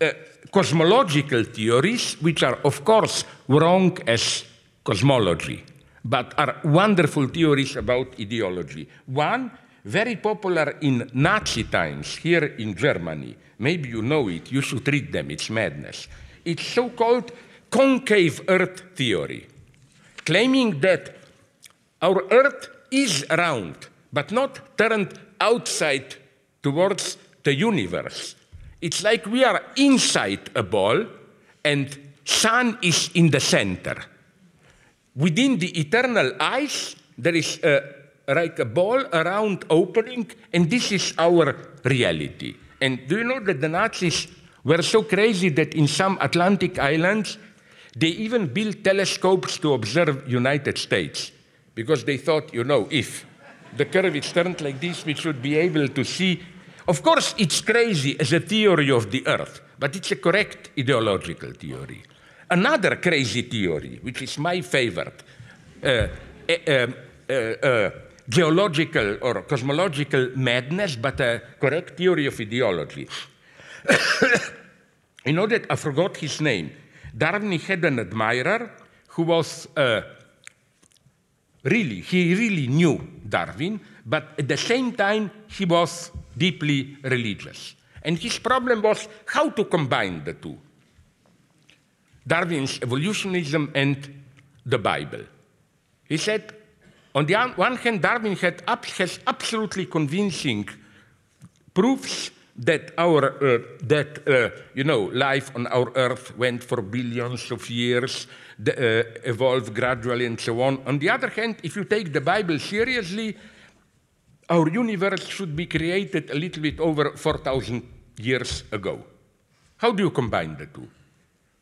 uh, cosmological theories, which are, of course, wrong as cosmology, but are wonderful theories about ideology. One, very popular in Nazi times here in Germany. Maybe you know it, you should read them, it's madness. It's so called concave Earth theory, claiming that our Earth is round, but not turned outside towards the universe. It's like we are inside a ball and sun is in the center. Within the eternal ice, there is a, like a ball around opening, and this is our reality. And do you know that the Nazis were so crazy that in some Atlantic islands, they even built telescopes to observe United States because they thought, you know, if the curve is turned like this, we should be able to see. Of course, it's crazy as a theory of the Earth, but it's a correct ideological theory. Another crazy theory, which is my favorite, uh, uh, uh, geological or cosmological madness, but a correct theory of ideology. you know that I forgot his name. Darwin had an admirer who was really, he really knew Darwin, but at the same time, he was deeply religious. And his problem was how to combine the two Darwin's evolutionism and the Bible. He said, on the one hand, Darwin had, has absolutely convincing proofs that our uh, that uh, you know life on our Earth went for billions of years, the, uh, evolved gradually, and so on. On the other hand, if you take the Bible seriously, our universe should be created a little bit over 4,000 years ago. How do you combine the two?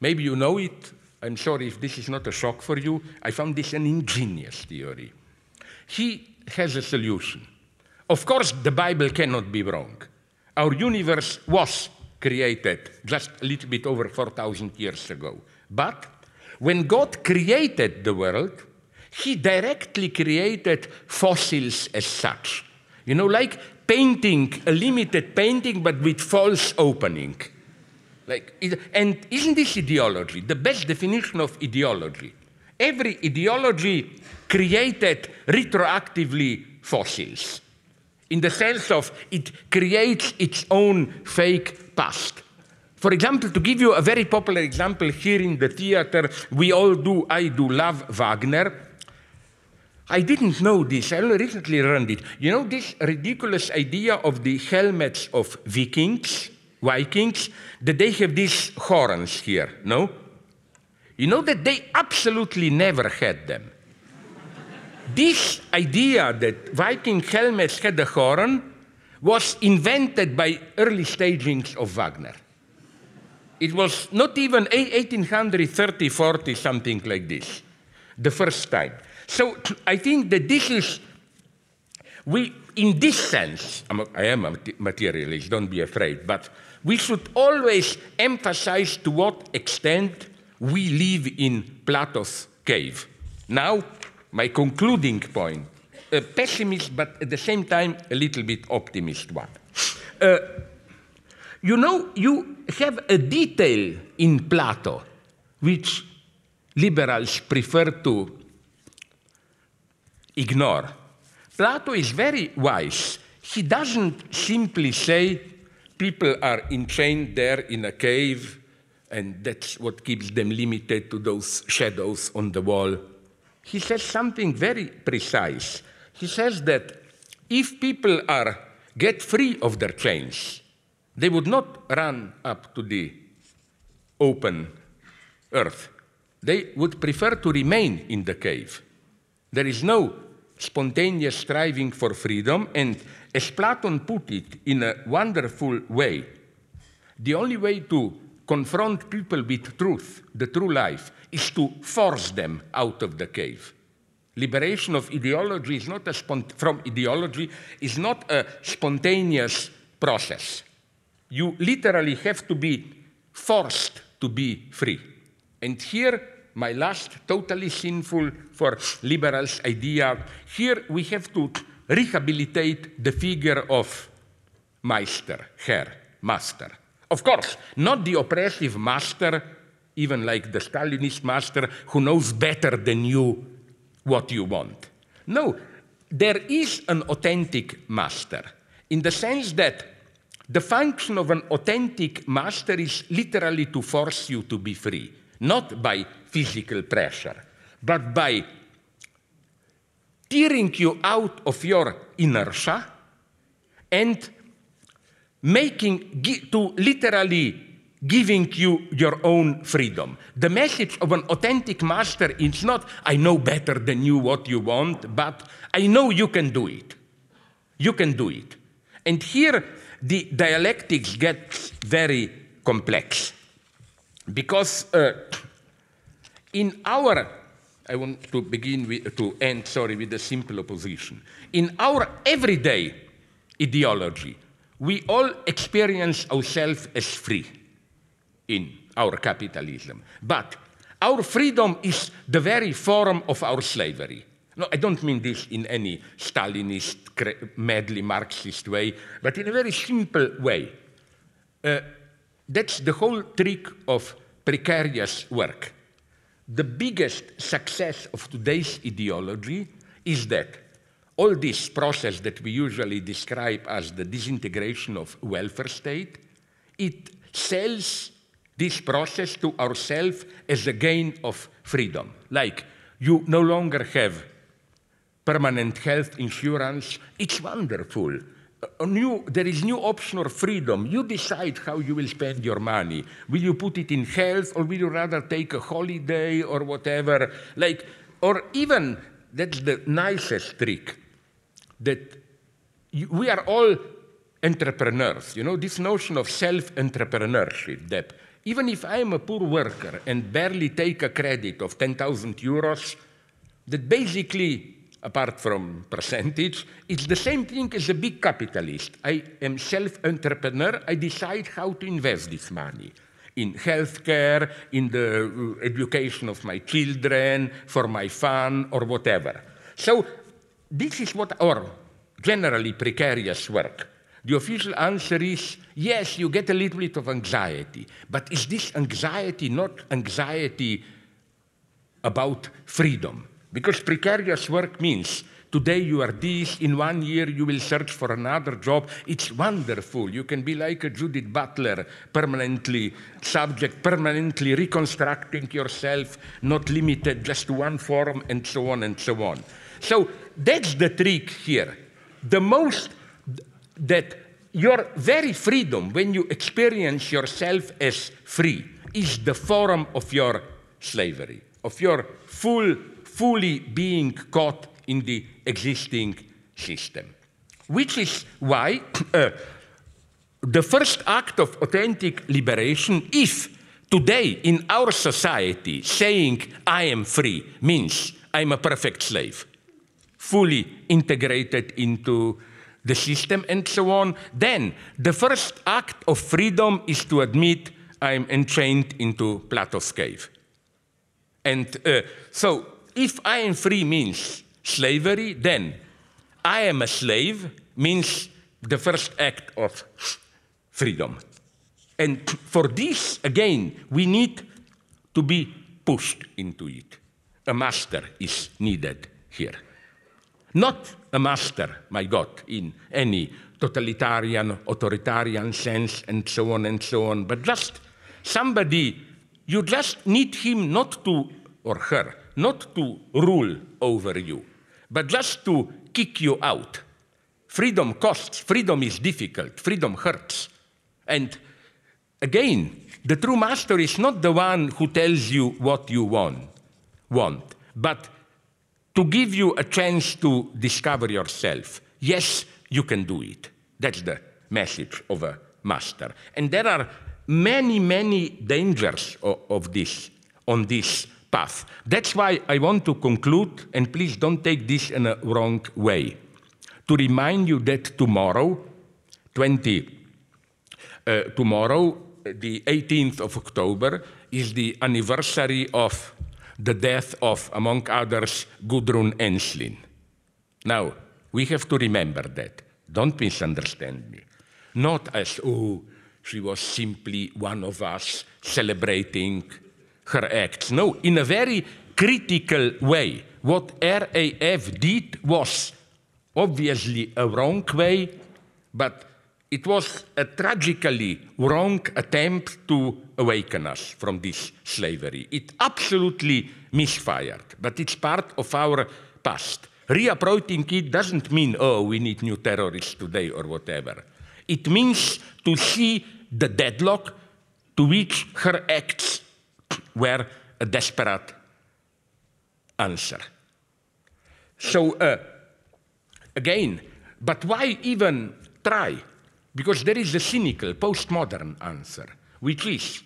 Maybe you know it. I'm sorry if this is not a shock for you. I found this an ingenious theory. He has a solution. Of course, the Bible cannot be wrong. Our universe was created just a little bit over 4,000 years ago. But when God created the world, He directly created fossils as such. You know, like painting, a limited painting, but with false opening. Like, and isn't this ideology the best definition of ideology? Every ideology created retroactively fossils in the sense of it creates its own fake past. For example, to give you a very popular example here in the theater, we all do, I do love Wagner. I didn't know this, I only recently learned it. You know this ridiculous idea of the helmets of Vikings, Vikings, that they have these horns here, no? You know that they absolutely never had them. This idea that Viking helmets had a horn was invented by early stagings of Wagner. It was not even 1830, 40, something like this, the first time. So I think that this is, we, in this sense, I'm I am a materialist, don't be afraid, but we should always emphasize to what extent we live in Plato's cave. Now, my concluding point a pessimist, but at the same time, a little bit optimist one. Uh, you know, you have a detail in Plato which liberals prefer to ignore. Plato is very wise. He doesn't simply say people are enchained there in a cave and that's what keeps them limited to those shadows on the wall. He says something very precise. He says that if people are get free of their chains, they would not run up to the open earth. They would prefer to remain in the cave. There is no spontaneous striving for freedom, and as Plato put it in a wonderful way, the only way to confront people with truth, the true life, is to force them out of the cave. Liberation of ideology is not a from ideology is not a spontaneous process. You literally have to be forced to be free. And here, my last totally sinful for liberals idea, here we have to rehabilitate the figure of Meister, Herr, Master. Of course, not the oppressive master, even like the Stalinist master who knows better than you what you want. No, there is an authentic master in the sense that the function of an authentic master is literally to force you to be free, not by physical pressure, but by tearing you out of your inertia and making to literally giving you your own freedom. The message of an authentic master is not, I know better than you what you want, but I know you can do it. You can do it. And here the dialectics gets very complex. Because uh, in our, I want to begin with, to end, sorry, with a simple opposition. In our everyday ideology, we all experience ourselves as free in our capitalism. But our freedom is the very form of our slavery. No, I don't mean this in any Stalinist, madly Marxist way, but in a very simple way. Uh, that's the whole trick of precarious work. The biggest success of today's ideology is that all this process that we usually describe as the disintegration of welfare state, it sells this process to ourselves as a gain of freedom. Like you no longer have permanent health insurance. It's wonderful. New, there is new option of freedom. You decide how you will spend your money. Will you put it in health or will you rather take a holiday or whatever? Like, or even, that's the nicest trick, that we are all entrepreneurs. You know, this notion of self-entrepreneurship, that even if I'm a poor worker and barely take a credit of 10,000 euros, that basically, apart from percentage, it's the same thing as a big capitalist. I am self-entrepreneur. I decide how to invest this money in healthcare, in the uh, education of my children, for my fun, or whatever. So this is what our generally precarious work. The official answer is yes, you get a little bit of anxiety. But is this anxiety not anxiety about freedom? Because precarious work means today you are this, in one year you will search for another job. It's wonderful. You can be like a Judith Butler, permanently subject, permanently reconstructing yourself, not limited just to one form, and so on and so on. So that's the trick here. The most that your very freedom, when you experience yourself as free, is the form of your slavery, of your full, fully being caught in the existing system. Which is why uh, the first act of authentic liberation if today in our society saying I am free means I'm a perfect slave, fully integrated into the system and so on, then the first act of freedom is to admit I'm entrained into Plato's cave. And uh, so if I am free means slavery, then I am a slave means the first act of freedom. And for this, again, we need to be pushed into it. A master is needed here. Not a master, my God, in any totalitarian, authoritarian sense, and so on and so on, but just somebody, you just need him not to, or her, not to rule over you, but just to kick you out. Freedom costs, freedom is difficult, freedom hurts. And again, the true master is not the one who tells you what you want, want, but to give you a chance to discover yourself. Yes, you can do it. That's the message of a master. And there are many, many dangers of, of this on this path. That's why I want to conclude, and please don't take this in a wrong way, to remind you that tomorrow, 20 uh, tomorrow, the 18th of October, is the anniversary of the death of, among others, Gudrun Ensslin. Now, we have to remember that. Don't misunderstand me. Not as, oh, she was simply one of us celebrating her acts. No, in a very critical way. What RAF did was obviously a wrong way, but it was a tragically wrong attempt to awaken us from this slavery. It absolutely misfired, but it's part of our past. Reapproaching it doesn't mean, oh, we need new terrorists today or whatever. It means to see the deadlock to which her acts were a desperate answer. So, uh, again, but why even try? Because there is a cynical, postmodern answer, which is,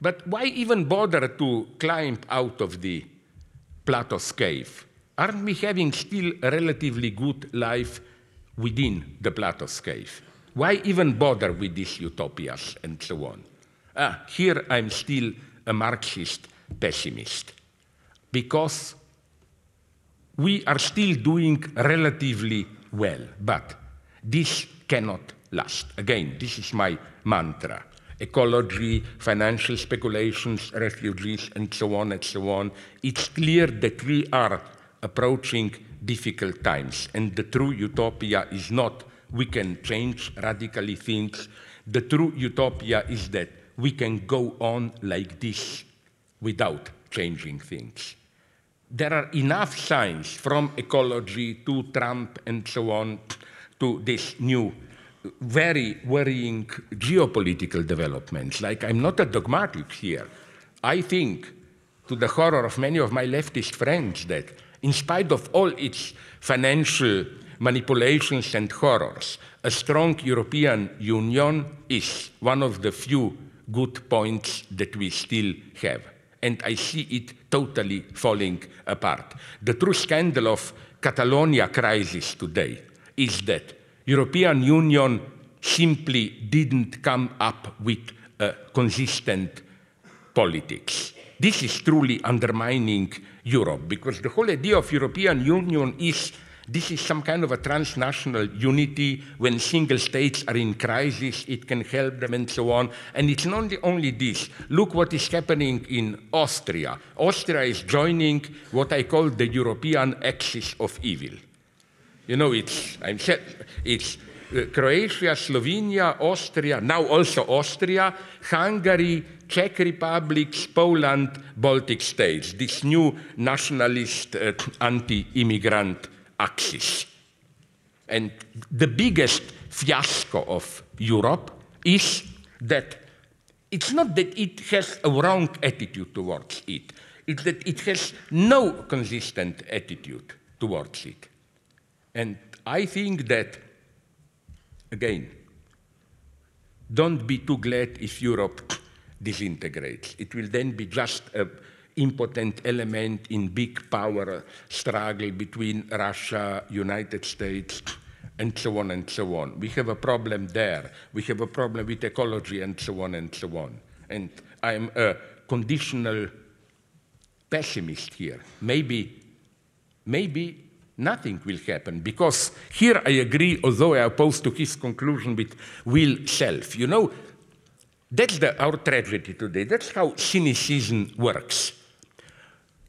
but why even bother to climb out of the Plato's cave? Aren't we having still a relatively good life within the Plato's cave? Why even bother with these utopias and so on? Ah, here I'm still a Marxist pessimist because we are still doing relatively well, but this cannot last. Again, this is my mantra. Ecology, financial speculations, refugees, and so on and so on. It's clear that we are approaching difficult times, and the true utopia is not we can change radically things. The true utopia is that we can go on like this without changing things. There are enough signs from ecology to Trump and so on to this new very worrying geopolitical developments. Like, I'm not a dogmatic here. I think, to the horror of many of my leftist friends, that in spite of all its financial manipulations and horrors, a strong European Union is one of the few good points that we still have. And I see it totally falling apart. The true scandal of Catalonia crisis today is that European Union simply didn't come up with a consistent politics. This is truly undermining Europe because the whole idea of European Union is this is some kind of a transnational unity. When single states are in crisis, it can help them and so on. And it's not only this. Look what is happening in Austria. Austria is joining what I call the European axis of evil. You know, it's, I'm, it's uh, Croatia, Slovenia, Austria, now also Austria, Hungary, Czech Republic, Poland, Baltic states, this new nationalist uh, anti immigrant axis. And the biggest fiasco of Europe is that it's not that it has a wrong attitude towards it, it's that it has no consistent attitude towards it. And I think that, again, don't be too glad if Europe disintegrates. It will then be just an important element in big power struggle between Russia, United States, and so on and so on. We have a problem there. We have a problem with ecology and so on and so on. And I'm a conditional pessimist here. Maybe, maybe nothing will happen because here I agree, although I oppose to his conclusion with Will Self. You know, that's the, our tragedy today. That's how cynicism works.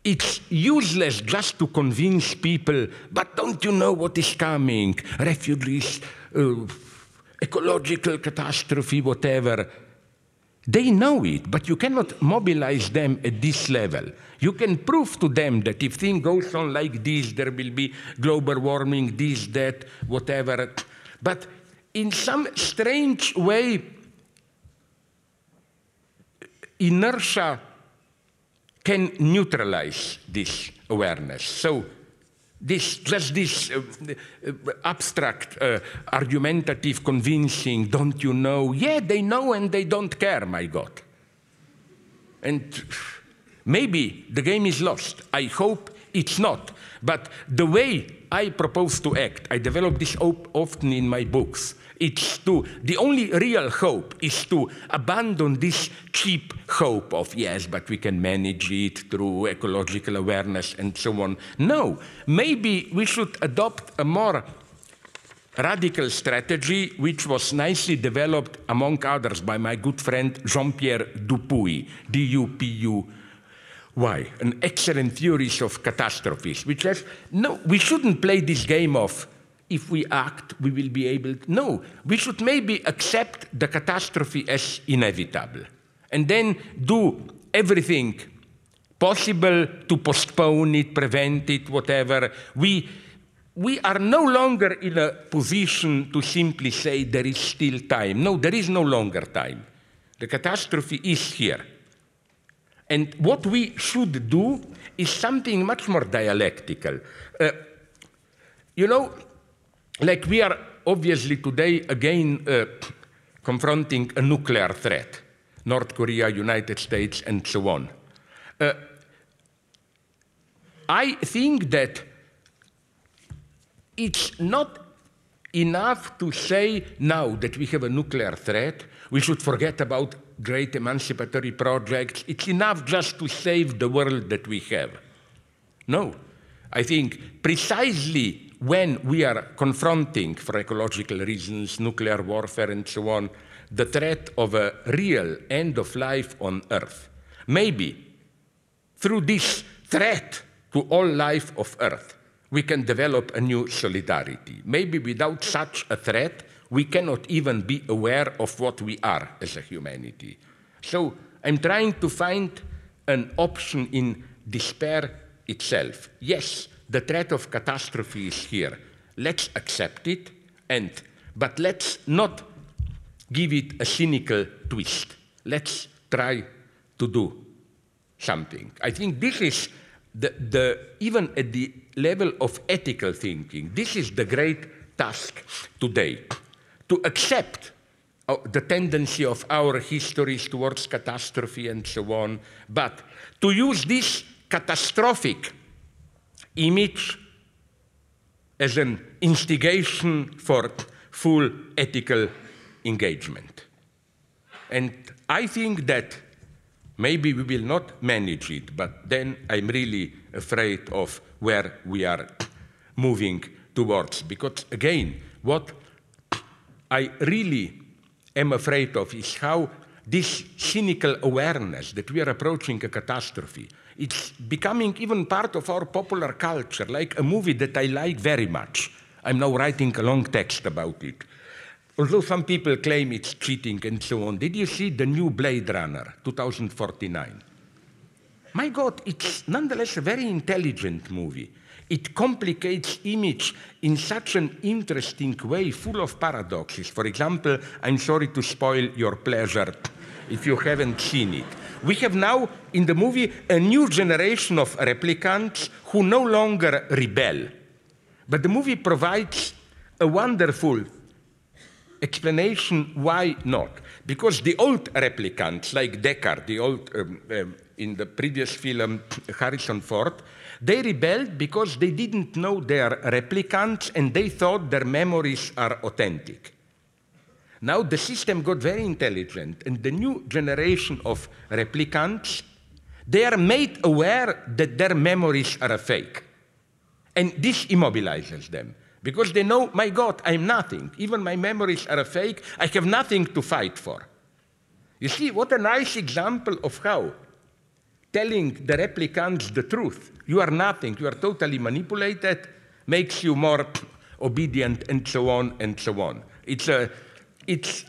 It's useless just to convince people, but don't you know what is coming? Refugees, uh, ecological catastrophe, whatever. They know it, but you cannot mobilize them at this level. You can prove to them that if things goes on like this, there will be global warming, this, that, whatever. But in some strange way, inertia can neutralize this awareness. So this, just this uh, uh, abstract, uh, argumentative, convincing, don't you know? Yeah, they know and they don't care, my God. And maybe the game is lost. I hope it's not. But the way I propose to act, I develop this often in my books, it's to, the only real hope is to abandon this cheap hope of, yes, but we can manage it through ecological awareness and so on. No, maybe we should adopt a more radical strategy, which was nicely developed, among others, by my good friend Jean Pierre Dupuy, D U P U. Y, an excellent theorist of catastrophes, which says, no, we shouldn't play this game of if we act, we will be able to. No, we should maybe accept the catastrophe as inevitable and then do everything possible to postpone it, prevent it, whatever. We, we are no longer in a position to simply say there is still time. No, there is no longer time. The catastrophe is here. And what we should do is something much more dialectical. Uh, you know, like we are obviously today again uh, confronting a nuclear threat North Korea, United States, and so on. Uh, I think that it's not enough to say now that we have a nuclear threat, we should forget about great emancipatory projects. It's enough just to save the world that we have. No. I think precisely when we are confronting, for ecological reasons, nuclear warfare and so on, the threat of a real end of life on Earth, maybe through this threat to all life of Earth, we can develop a new solidarity. Maybe without such a threat, we cannot even be aware of what we are as a humanity. So I'm trying to find an option in despair itself. Yes, the threat of catastrophe is here. Let's accept it, and but let's not give it a cynical twist. Let's try to do something. I think this is the, the even at the level of ethical thinking, this is the great task today. To accept uh, the tendency of our histories towards catastrophe and so on, but to use this catastrophic image as an instigation for full ethical engagement. And I think that maybe we will not manage it, but then I'm really afraid of where we are moving towards. Because again, what I really am afraid of is how this cynical awareness that we are approaching a catastrophe it's becoming even part of our popular culture, like a movie that I like very much. I'm now writing a long text about it. Although some people claim it's cheating and so on, did you see the new Blade Runner 2049? My God, it's nonetheless a very intelligent movie. It complicates image in such an interesting way, full of paradoxes. For example, I'm sorry to spoil your pleasure if you haven't seen it. We have now in the movie a new generation of replicants who no longer rebel. But the movie provides a wonderful explanation why not. Because the old replicants, like Deckard, the old um, um, in the previous film Harrison Ford, they rebelled because they didn't know they're replicants and they thought their memories are authentic. Now the system got very intelligent, and the new generation of replicants, they are made aware that their memories are a fake. And this immobilizes them because they know, my God, I'm nothing. Even my memories are a fake. I have nothing to fight for. You see, what a nice example of how telling the replicants the truth, you are nothing, you are totally manipulated, makes you more obedient, and so on and so on. It's, a, it's,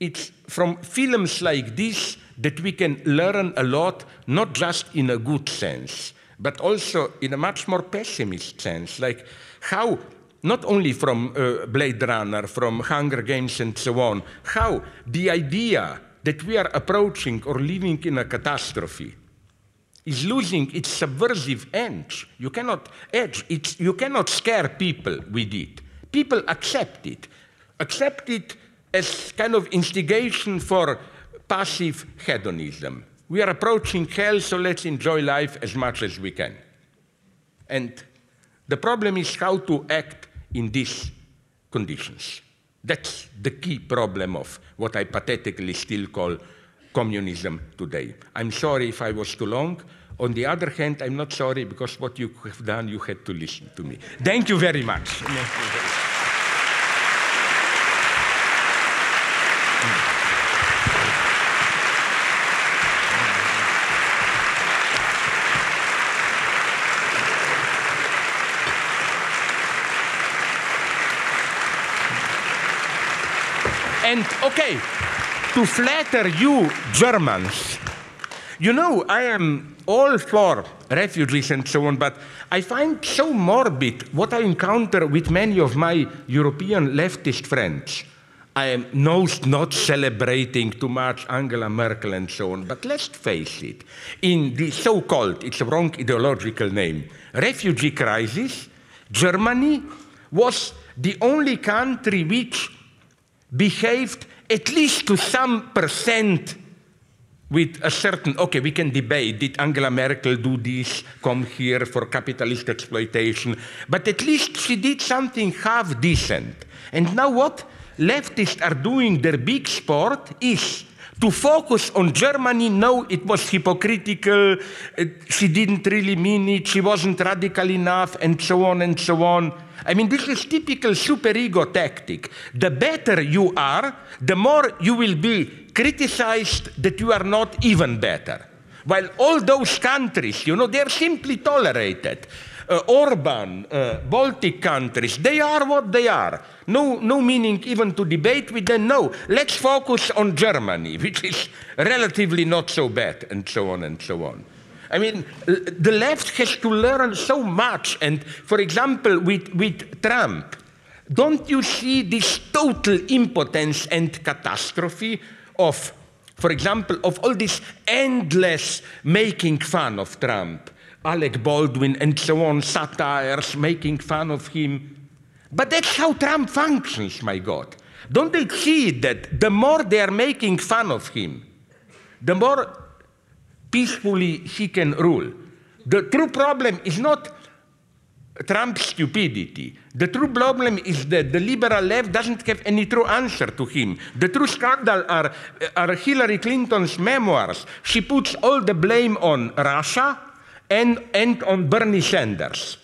it's from films like this that we can learn a lot, not just in a good sense, but also in a much more pessimist sense, like how not only from uh, Blade Runner, from Hunger Games and so on, how the idea that we are approaching or living in a catastrophe is losing its subversive edge. You cannot edge. It's, you cannot scare people with it. People accept it. Accept it as kind of instigation for passive hedonism. We are approaching hell, so let's enjoy life as much as we can. And the problem is how to act in these conditions. That's the key problem of what I pathetically still call communism today. I'm sorry if I was too long. On the other hand, I'm not sorry because what you have done, you had to listen to me. Thank you very much. And okay, to flatter you Germans, you know, I am all for refugees and so on, but I find so morbid what I encounter with many of my European leftist friends. I am not celebrating too much Angela Merkel and so on, but let's face it, in the so called, it's a wrong ideological name, refugee crisis, Germany was the only country which behaved at least to some percent with a certain, okay, we can debate, did Angela Merkel do this, come here for capitalist exploitation? But at least she did something half decent. And now what leftists are doing, their big sport, is to focus on Germany, no, it was hypocritical, uh, she didn't really mean it, she wasn't radical enough, and so on and so on. I mean, this is typical superego tactic. The better you are, the more you will be criticized that you are not even better. While all those countries, you know, they're simply tolerated. Uh, Orban, uh, Baltic countries, they are what they are. No, no meaning even to debate with them. No, let's focus on Germany, which is relatively not so bad, and so on and so on. I mean, the left has to learn so much. And for example, with, with Trump, don't you see this total impotence and catastrophe of, for example, of all this endless making fun of Trump? Alec Baldwin and so on, satires, making fun of him. But that's how Trump functions, my God. Don't they see that the more they are making fun of him, the more peacefully he can rule? The true problem is not Trump's stupidity. The true problem is that the liberal left doesn't have any true answer to him. The true scandal are, are Hillary Clinton's memoirs. She puts all the blame on Russia and, and on Bernie Sanders.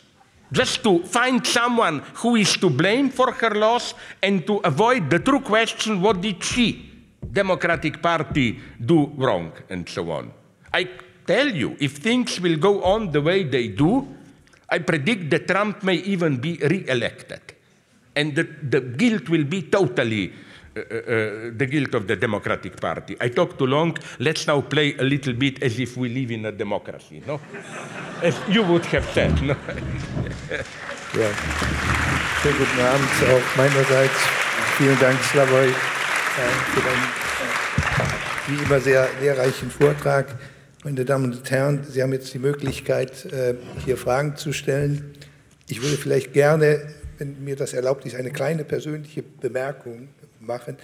Just to find someone who is to blame for her loss and to avoid the true question what did she, Democratic Party, do wrong, and so on. I tell you, if things will go on the way they do, I predict that Trump may even be re elected. And the, the guilt will be totally uh, uh, the guilt of the Democratic Party. I talked too long. Let's now play a little bit as if we live in a democracy, no? as you would have said, no? ja. Schönen guten Abend auch meinerseits. Vielen Dank, Slavoj, für deinen wie immer sehr lehrreichen Vortrag. Meine Damen und Herren, Sie haben jetzt die Möglichkeit, hier Fragen zu stellen. Ich würde vielleicht gerne, wenn mir das erlaubt ist, eine kleine persönliche Bemerkung machen.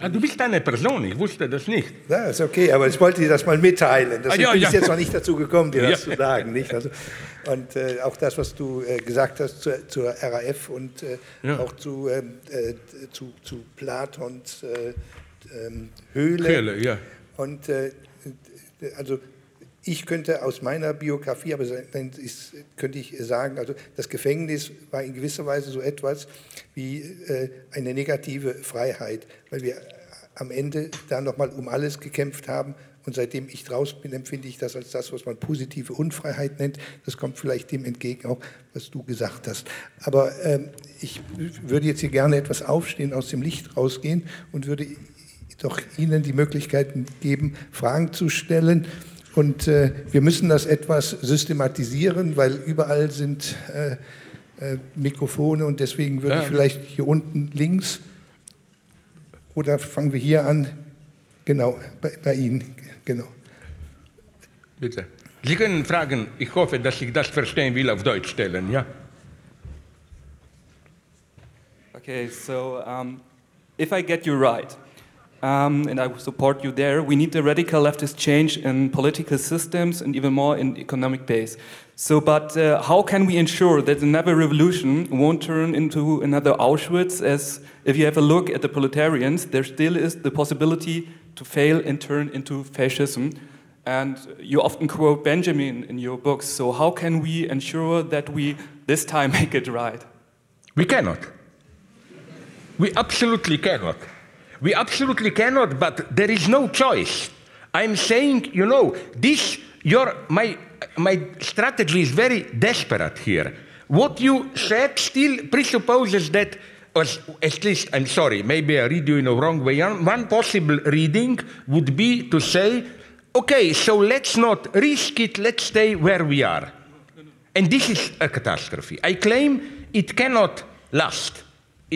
Ah, du bist eine Person, ich wusste das nicht. Ja, ist okay, aber ich wollte dir das mal mitteilen. Deswegen Ah, ja, bin ja. jetzt noch nicht dazu gekommen, dir das Ja. zu sagen. Nicht? Also, und äh, auch das, was du äh, gesagt hast zur, zur RAF und äh, auch zu, ähm, äh, zu, zu Platons äh, ähm, Höhle. Höhle, ja. Und äh, also ich könnte aus meiner Biografie, aber ist, könnte ich sagen, also das Gefängnis war in gewisser Weise so etwas wie äh, eine negative Freiheit, weil wir am Ende da nochmal um alles gekämpft haben. Und seitdem ich draußen bin, empfinde ich das als das, was man positive Unfreiheit nennt. Das kommt vielleicht dem entgegen, auch was du gesagt hast. Aber ähm, ich würde jetzt hier gerne etwas aufstehen, aus dem Licht rausgehen und würde doch Ihnen die Möglichkeiten geben, Fragen zu stellen. Und äh, wir müssen das etwas systematisieren, weil überall sind äh, äh, Mikrofone und deswegen würde Ja. ich vielleicht hier unten links oder fangen wir hier an, genau, bei, bei Ihnen, genau. Bitte. Sie können fragen, ich hoffe, dass ich das verstehen will, auf Deutsch stellen, ja? Okay, so um, if I get you right, um, and I support you there, we need a radical leftist change in political systems and even more in economic base. So, but uh, how can we ensure that another revolution won't turn into another Auschwitz? As if you have a look at the proletarians, there still is the possibility to fail and turn into fascism. And you often quote Benjamin in your books. So, how can we ensure that we this time make it right? We cannot. We absolutely cannot. We absolutely cannot, but there is no choice. I'm saying, you know, this, your, my, my strategy is very desperate here. What you said still presupposes that, or at least, I'm sorry, maybe I read you in a wrong way. One possible reading would be to say, okay, so let's not risk it, let's stay where we are. And this is a catastrophe. I claim it cannot last.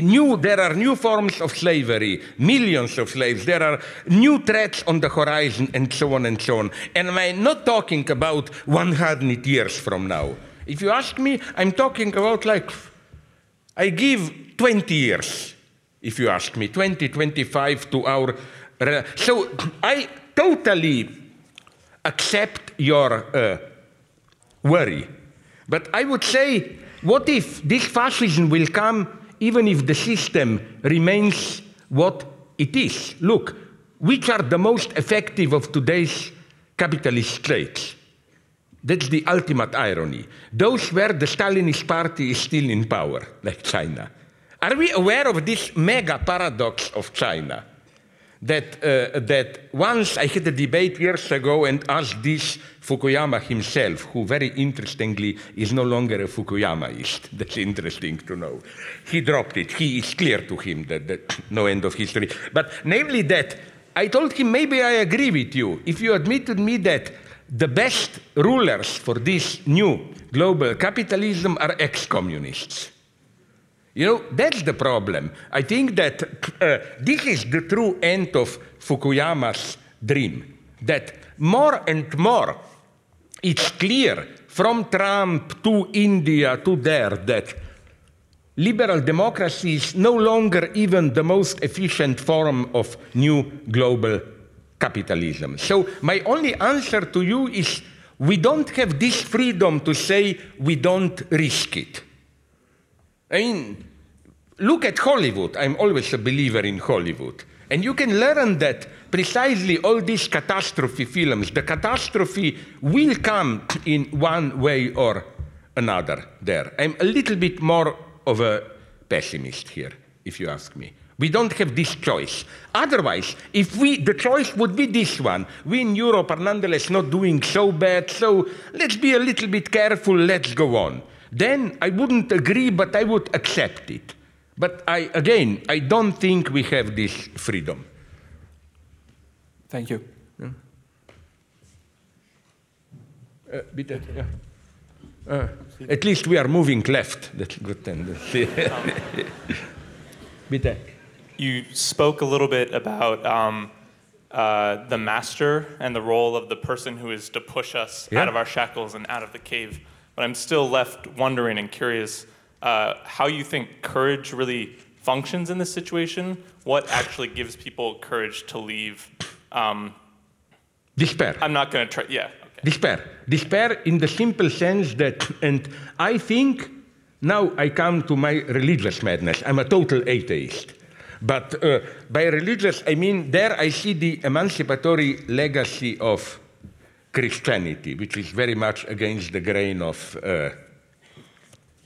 New, there are new forms of slavery, millions of slaves, there are new threats on the horizon, and so on and so on. And I'm not talking about 100 years from now. If you ask me, I'm talking about like, I give 20 years, if you ask me, 20, 25 to our. So I totally accept your uh, worry. But I would say, what if this fascism will come even if the system remains what it is? Look, which are the most effective of today's capitalist states? That's the ultimate irony. Those where the Stalinist party is still in power, like China. Are we aware of this mega paradox of China? That, uh, that once I had a debate years ago and asked this Fukuyama himself, who very interestingly is no longer a Fukuyamaist. That's interesting to know. He dropped it. He is clear to him that, that no end of history. But namely that I told him maybe I agree with you if you admit to me that the best rulers for this new global capitalism are ex-communists. You know, that's the problem. I think that uh, this is the true end of Fukuyama's dream. That more and more it's clear from Trump to India to there that liberal democracy is no longer even the most efficient form of new global capitalism. So, my only answer to you is we don't have this freedom to say we don't risk it. I mean, look at Hollywood. I'm always a believer in Hollywood. And you can learn that precisely all these catastrophe films, the catastrophe will come in one way or another there. I'm a little bit more of a pessimist here, if you ask me. We don't have this choice. Otherwise, if we, the choice would be this one. We in Europe are nonetheless not doing so bad, so let's be a little bit careful, let's go on. Then I wouldn't agree, but I would accept it. But I, again, I don't think we have this freedom. Thank you. Uh, bitte, ja. Uh, at least we are moving left. That's a good tendency. bitte. You spoke a little bit about um, uh, the master and the role of the person who is to push us Yeah. out of our shackles and out of the cave. But I'm still left wondering and curious uh, how you think courage really functions in this situation? What actually gives people courage to leave? Um, Despair. I'm not going to try. Yeah. Okay. Despair. Despair in the simple sense that, and I think now I come to my religious madness. I'm a total atheist. But uh, by religious, I mean there I see the emancipatory legacy of Christianity, which is very much against the grain of uh,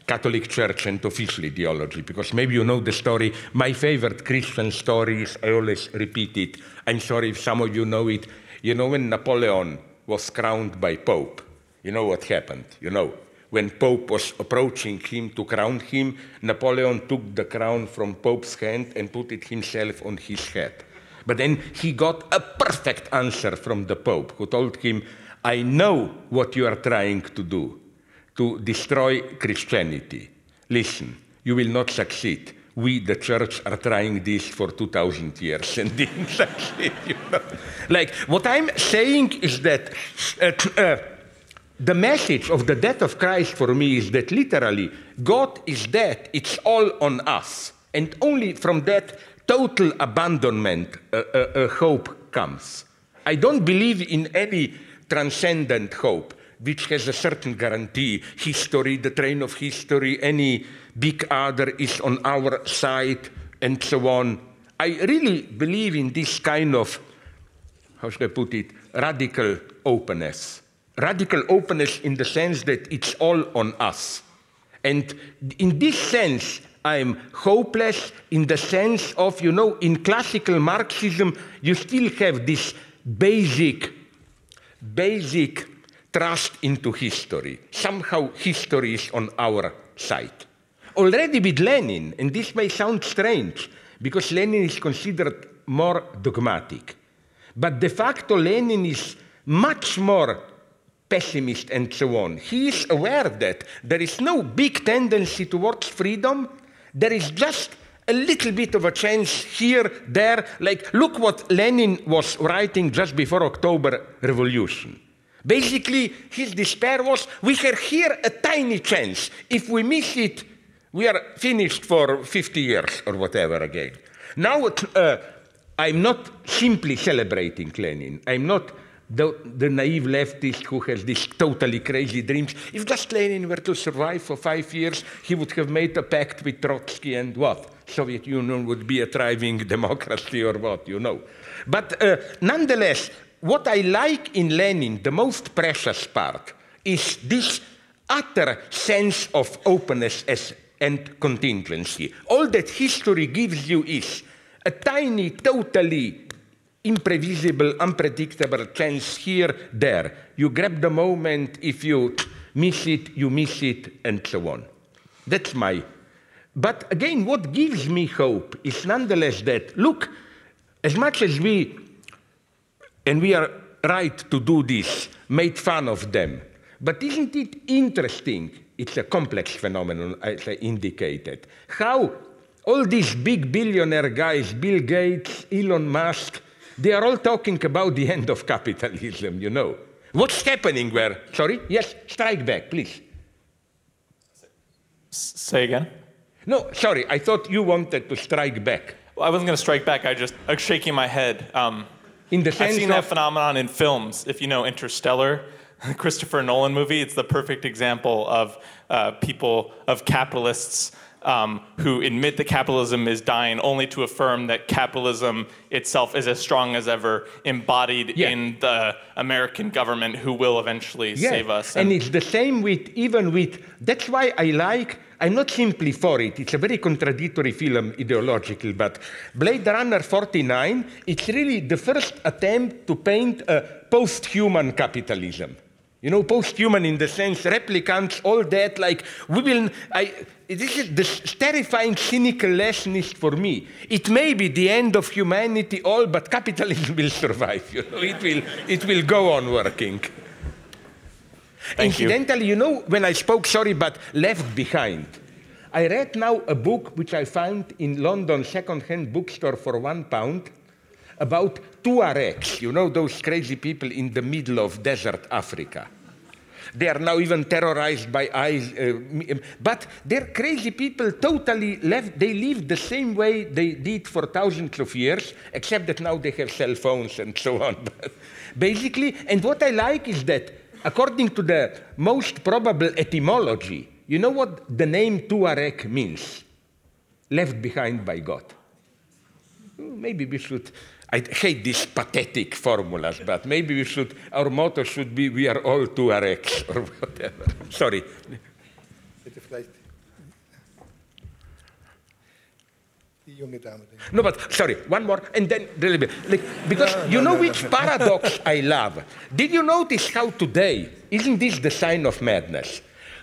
Catholic Church and official ideology, because maybe you know the story. My favorite Christian story is, I always repeat it. I'm sorry if some of you know it. You know when Napoleon was crowned by Pope, you know what happened, you know. When Pope was approaching him to crown him, Napoleon took the crown from Pope's hand and put it himself on his head. But then he got a perfect answer from the Pope, who told him, I know what you are trying to do to destroy Christianity. Listen, you will not succeed. We, the church, are trying this for 2,000 years and didn't succeed. You know? Like, what I'm saying is that uh, uh, the message of the death of Christ for me is that literally, God is dead, it's all on us. And only from that total abandonment, uh, uh, uh hope comes. I don't believe in any transcendent hope which has a certain guarantee. History, the train of history, any big other is on our side, and so on. I really believe in this kind of, how should I put it, radical openness. Radical openness in the sense that it's all on us. And in this sense, I'm hopeless in the sense of, you know, in classical Marxism, you still have this basic, basic trust into history. Somehow history is on our side. Already with Lenin, and this may sound strange, because Lenin is considered more dogmatic. But de facto, Lenin is much more pessimist and so on. He is aware that there is no big tendency towards freedom. There is just a little bit of a chance here, there. Like, look what Lenin was writing just before October Revolution. Basically, his despair was we have here a tiny chance. If we miss it, we are finished for 50 years or whatever again. Now, uh, I'm not simply celebrating Lenin. I'm not the, the, naive leftist who has these totally crazy dreams. If just Lenin were to survive for five years, he would have made a pact with Trotsky and what? Soviet Union would be a thriving democracy or what, you know. But uh, nonetheless, what I like in Lenin, the most precious part, is this utter sense of openness as, and contingency. All that history gives you is a tiny, totally imprevisible, unpredictable chance here, there. You grab the moment, if you miss it, you miss it, and so on. That's my. But again, what gives me hope is nonetheless that, look, as much as we and we are right to do this, made fun of them. But isn't it interesting? It's a complex phenomenon, as I indicated. How all these big billionaire guys, Bill Gates, Elon Musk, they are all talking about the end of capitalism, you know. What's happening where? Sorry? Yes, strike back, please. Say again? No, sorry, I thought you wanted to strike back. Well, I wasn't going to strike back, I just, I was shaking my head. Um, in the sense I've seen of, that phenomenon in films. If you know Interstellar, Christopher Nolan movie, it's the perfect example of uh, people, of capitalists um, who admit that capitalism is dying only to affirm that capitalism itself is as strong as ever, embodied yeah. in the American government who will eventually yeah. save us. And, and it's the same with, even with, that's why I like I'm not simply for it. It's a very contradictory film ideologically, but Blade Runner 49, it's really the first attempt to paint a post-human capitalism. You know, post-human in the sense replicants, all that, like, we will, I, this is the terrifying, cynical lesson is for me. It may be the end of humanity all, but capitalism will survive, you know, it will, it will go on working. Thank Incidentally, you. you know, when I spoke, sorry, but left behind. I read now a book which I found in London second-hand bookstore for one pound about Tuaregs, you know, those crazy people in the middle of desert Africa. They are now even terrorized by ISIS. Uh, but they're crazy people, totally left. They live the same way they did for thousands of years, except that now they have cell phones and so on. Basically, and what I like is that, according to the most probable etymology, you know what the name Tuareg means? Left behind by God. Maybe we should I hate these pathetic formulas, but maybe we should, our motto should be, we are all Tuaregs, or whatever. Sorry. No, but sorry, one more, and then like, because no, you no, know no, which paradox I love. Did you notice how today isn't this the sign of madness?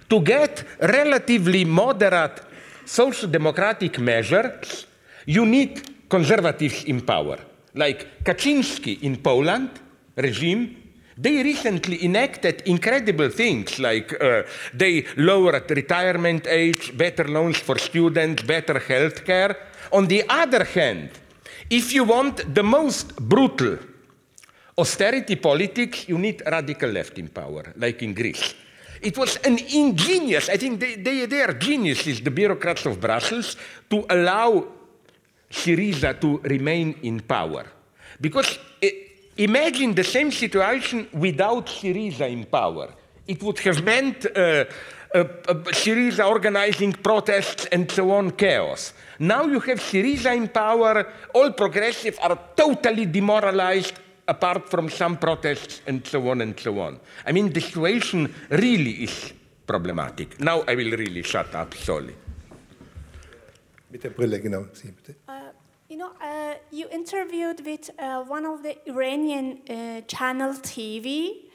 To get relatively moderate social democratic measures, you need conservatives in power like Kaczynski in Poland regime, they recently enacted incredible things like uh, they lowered retirement age, better loans for students, better health care. On the other hand, if you want the most brutal austerity politics, you need radical left in power, like in Greece. It was an ingenious, I think they, they, they are geniuses, the bureaucrats of Brussels, to allow Syriza to remain in power. Because uh, imagine the same situation without Syriza in power. It would have meant uh, uh, uh, Syriza organizing protests and so on, chaos. Now you have Syriza in power, all progressives are totally demoralized apart from some protests and so on and so on. I mean, the situation really is problematic. Now I will really shut up, sorry. Mit der Brille, genau. Sie, bitte. Uh, you know, uh, you interviewed with uh, one of the Iranian uh, channel TV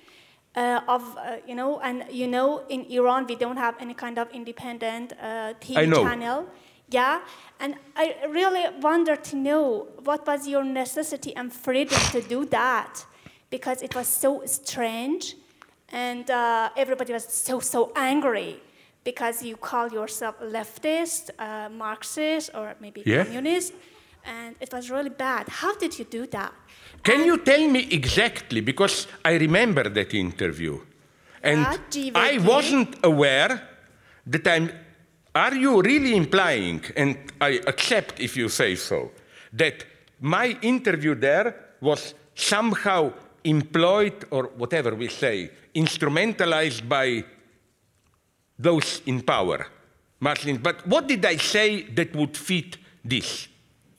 uh, of, uh, you know, and you know, in Iran we don't have any kind of independent TV channel. Yeah, and I really wonder to know what was your necessity and freedom to do that, because it was so strange, and everybody was so so angry because you call yourself leftist, uh, Marxist, or maybe yeah. communist, and it was really bad. How did you do that? Can and you tell me exactly? Because I remember that interview, and I wasn't aware that I'm. Are you really implying, and I accept if you say so, that my interview there was somehow employed or whatever we say, instrumentalized by those in power, Muslims. But what did I say that would fit this?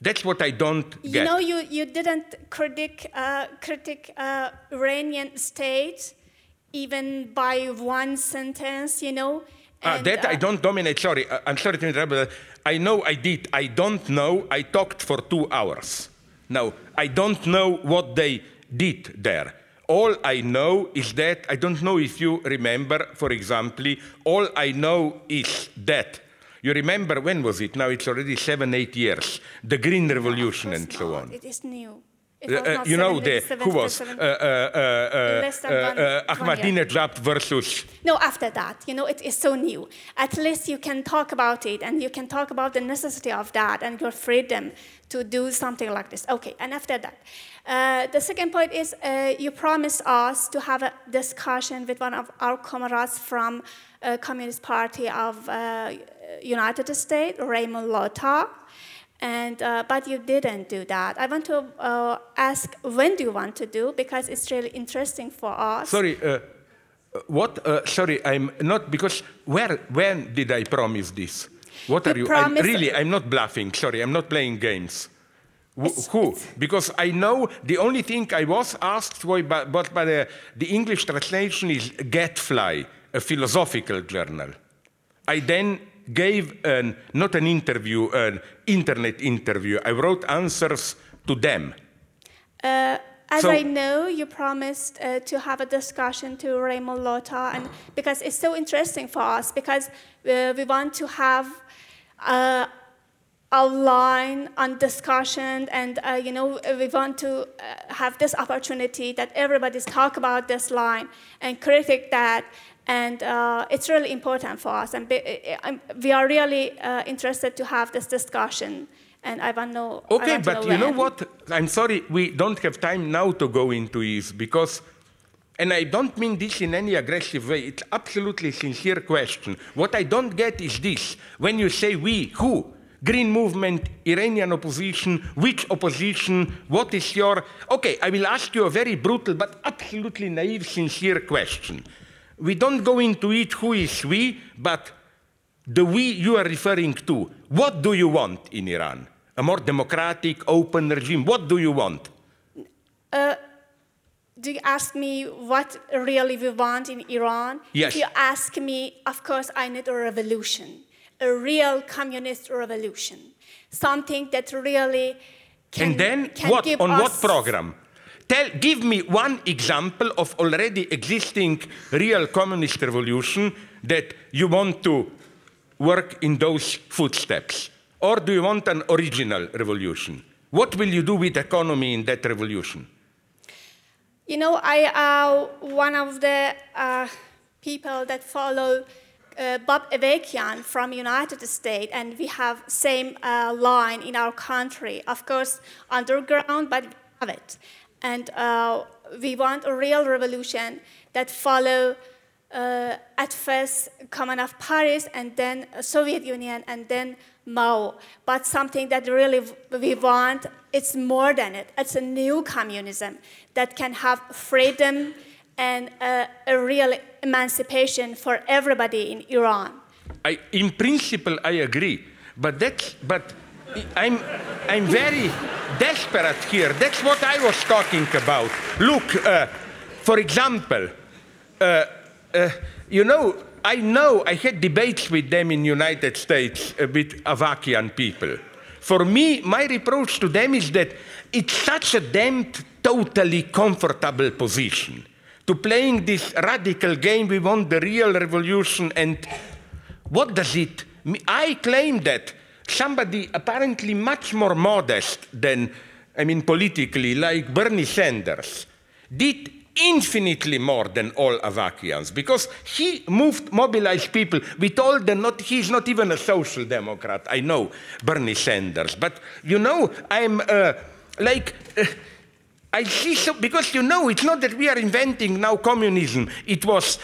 That's what I don't get. You know, you, you didn't critic, uh, critic uh, Iranian state even by one sentence, you know. Uh, that I don't dominate. Sorry, uh, I'm sorry to interrupt, but I know I did. I don't know. I talked for two hours. Now, I don't know what they did there. All I know is that, I don't know if you remember, for example, all I know is that. You remember when was it? Now it's already seven, eight years. The Green Revolution and so on. It is new. Uh, uh, you know the who was uh, uh, uh, Ahmadinejad versus. No, after that, you know, it is so new. At least you can talk about it, and you can talk about the necessity of that and your freedom to do something like this. Okay, and after that, uh, the second point is uh, you promised us to have a discussion with one of our comrades from uh, Communist Party of uh, United States, Raymond Lotta, and uh, but you didn't do that. I want to uh, ask when do you want to do because it's really interesting for us. Sorry. what? sorry, I'm not because where when did I promise this? What are you? I'm, really, I'm not bluffing. Sorry, I'm not playing games. It's, Who? It's, because I know the only thing I was asked for, but, but by the, the English translation is Gadfly, a philosophical journal. I then gave an, not an interview, an internet interview. I wrote answers to them. Uh, as so, I know, you promised uh, to have a discussion to Raymond Lotta, and because it's so interesting for us, because uh, we want to have uh, a line on discussion and uh, you know we want to uh, have this opportunity that everybody's talk about this line and critic that and uh, it's really important for us and be, uh, we are really uh, interested to have this discussion and i want to know okay but know you know what i'm sorry we don't have time now to go into this because and I don't mean this in any aggressive way, it's absolutely sincere question. What I don't get is this. When you say we, who? Green movement, Iranian opposition, which opposition, what is your... Okay, I will ask you a very brutal but absolutely naive, sincere question. We don't go into it who is we, but the we you are referring to, what do you want in Iran? A more democratic, open regime, what do you want? Uh, do you ask me what really we want in Iran? Yes. If you ask me, of course, I need a revolution, a real communist revolution, something that really can. and then can what? On what program? Tell, give me one example of already existing real communist revolution that you want to work in those footsteps. Or do you want an original revolution? What will you do with economy in that revolution? You know, I uh, one of the uh, people that follow uh, Bob Avakian from United States, and we have same uh, line in our country. Of course, underground, but we have it, and uh, we want a real revolution that follow. Uh, at first, Commune of Paris, and then Soviet Union, and then Mao. But something that really we want, it's more than it. It's a new communism that can have freedom and uh, a real emancipation for everybody in Iran. I, in principle, I agree, but that's but I'm I'm very desperate here. That's what I was talking about. Look, uh, for example, uh, uh, you know, I know I had debates with them in United States uh, with Avakian people. For me, my reproach to them is that it's such a damned totally comfortable position to playing this radical game. We want the real revolution, and what does it mean? I claim that somebody apparently much more modest than, I mean, politically, like Bernie Sanders, did infinitely more than all Avakians because he moved, mobilized people. We told them not, he's not even a social democrat. I know Bernie Sanders, but you know, I'm uh, like. Uh, I see so because you know it's not that we are inventing now communism. It was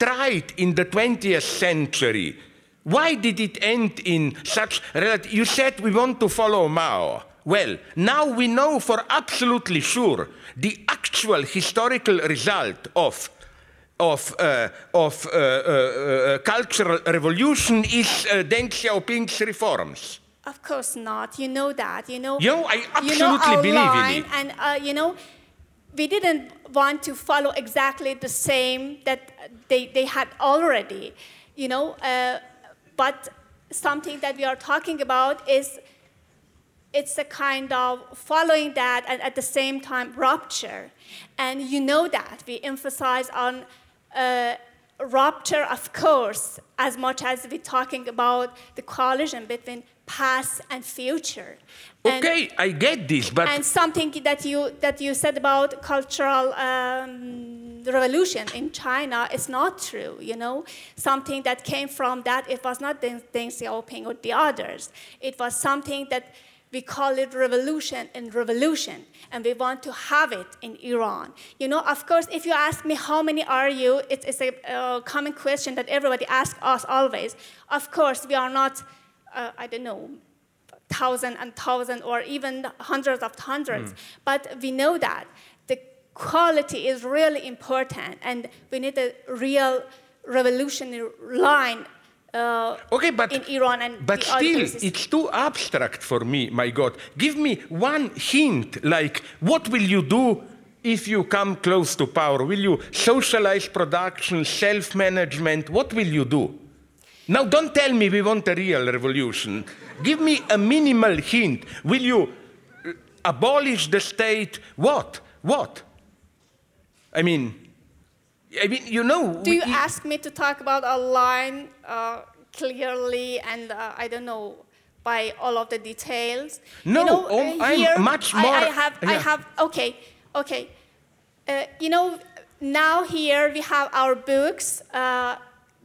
tried in the 20th century. Why did it end in such relative? You said we want to follow Mao. Well, now we know for absolutely sure the actual historical result of of, uh, of uh, uh, uh, cultural revolution is uh, Deng Xiaoping's reforms. Of course not. You know that. You know. You know, I absolutely you know our believe in line, it. And uh, you know, we didn't want to follow exactly the same that they, they had already. You know, uh, but something that we are talking about is it's a kind of following that and at the same time rupture. And you know that we emphasize on uh, rupture, of course, as much as we're talking about the collision between past and future. And- Okay, I get this, but and something that you that you said about cultural um, revolution in China is not true. You know, something that came from that it was not Deng Xiaoping or the others. It was something that we call it revolution and revolution, and we want to have it in Iran. You know, of course, if you ask me how many are you, it's, it's a uh, common question that everybody asks us always. Of course, we are not, uh, I don't know, thousand and thousand or even hundreds of hundreds. But we know that the quality is really important and we need a real revolutionary line uh, Okay, but in Iran and but still, it's too abstract for me. My God, give me one hint. Like, what will you do if you come close to power? Will you socialize production, self-management? What will you do? Now, don't tell me we want a real revolution. Give me a minimal hint. Will you uh, abolish the state? What? What? I mean, I mean, you know. Do we- you ask me to talk about a line uh, clearly and uh, I don't know by all of the details? No, you know, um, uh, I'm here much I, I more- have, I have. Okay, okay. Uh, you know, now here we have our books.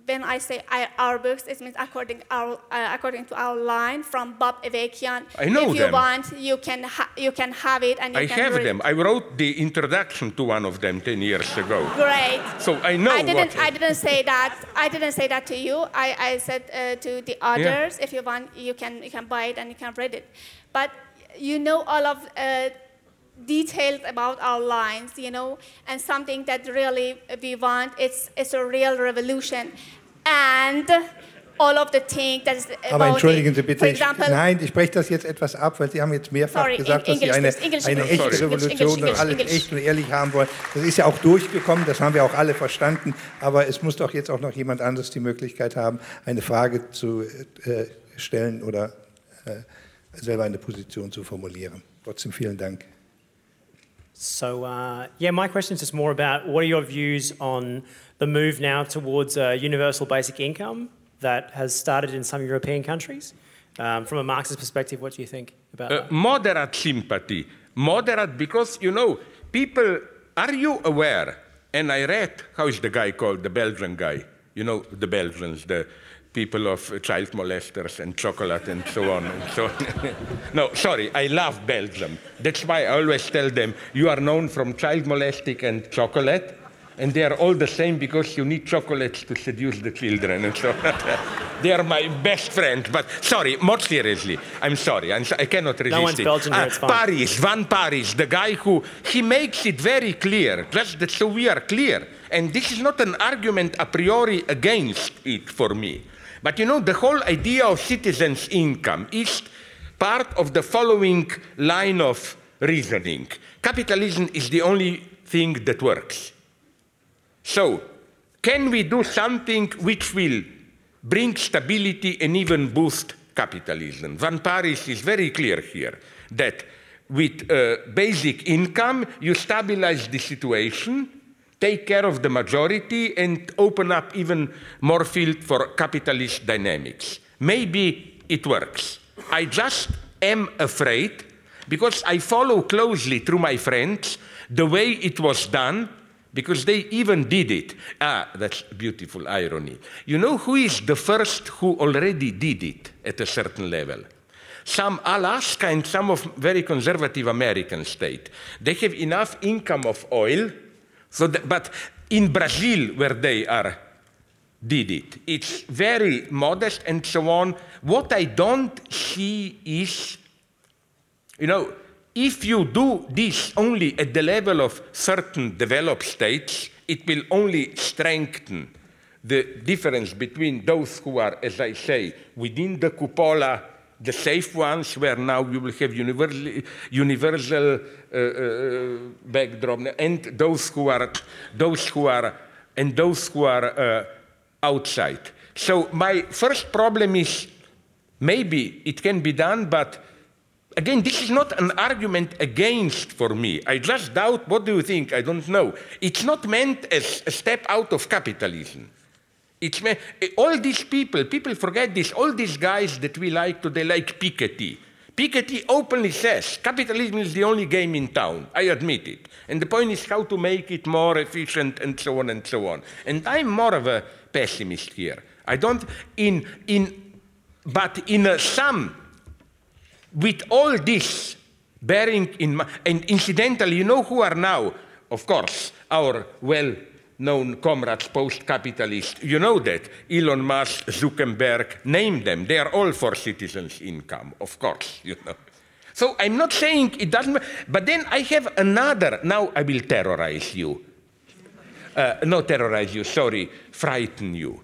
When I say I, our books, it means according our uh, according to our line from Bob Avakian. I know If you them. want, you can ha- you can have it and you I can have read. them. I wrote the introduction to one of them 10 years ago. Great. So I know I didn't. what. I didn't say that. I didn't say that to you. I, I said uh, to the others, if you want, you can you can buy it and you can read it. But you know all of uh, details about our lines, you know, and something that really we want. It's it's a real revolution, and all of the things that is. Aber entschuldigen. Sie bitte, ich, example, nein, ich breche das jetzt etwas ab, weil Sie haben jetzt mehrfach Sorry, gesagt, in- dass Sie English, eine, please, English, eine English, echte Revolution und alles echt und ehrlich haben wollen. Das ist ja auch durchgekommen, das haben wir auch alle verstanden, aber es muss doch jetzt auch noch jemand anderes die Möglichkeit haben, eine Frage zu äh, stellen oder äh, selber eine Position zu formulieren. Trotzdem vielen Dank. So, uh, yeah, my question is just more about what are your views on the move now towards a universal basic income that has started in some European countries? Um, from a Marxist perspective, what do you think about Uh, that? moderate sympathy. Moderate because, you know, people, are you aware? And I read, how is the guy called, the Belgian guy? You know, the Belgians, the people of child molesters and chocolate and so on and so on. no, sorry, I love Belgium. That's why I always tell them, you are known from child molesting and chocolate, and they are all the same because you need chocolates to seduce the children and so they are my best friends. But sorry, more seriously, I'm sorry, I'm so, I cannot resist one's it. Belgian here, Ah. Parijs, Van Parijs, the guy who he makes it very clear, just that so we are clear. And this is not an argument a priori against it for me. But you know, the whole idea of citizens' income is part of the following line of reasoning. Capitalism is the only thing that works. So, can we do something which will bring stability and even boost capitalism? Van Parijs is very clear here that with uh, basic income, you stabilize the situation, take care of the majority, and open up even more field for capitalist dynamics. Maybe it works. I just am afraid because I follow closely through my friends the way it was done because they even did it. Ah, that's beautiful irony. You know who is the first who already did it at a certain level? Some Alaska and some of very conservative American state. They have enough income of oil, so that, but in Brazil, where they are, did it. It's very modest and so on. What I don't see is you know, if you do this only at the level of certain developed states, it will only strengthen the difference between those who are, as I say, within the cupola, the safe ones, where now you will have universal, universal uh, uh, backdrop, and those who are, those who are, and those who are uh, outside. So my first problem is maybe it can be done, but Again, this is not an argument against for me. I just doubt what do you think? I don't know. It's not meant as a step out of capitalism. It's me- all these people, people forget this, all these guys that we like today, like Piketty. Piketty openly says capitalism is the only game in town. I admit it. And the point is how to make it more efficient and so on and so on. And I'm more of a pessimist here. I don't, in, in, but in uh, some with all this bearing in mind, and incidentally, you know who are now, of course, our well known comrades, post capitalists. You know that. Elon Musk, Zuckerberg, name them. They are all for citizens' income, of course, you know. So I'm not saying it doesn't, but then I have another. Now I will terrorize you. Uh, terrorize you, sorry, frighten you.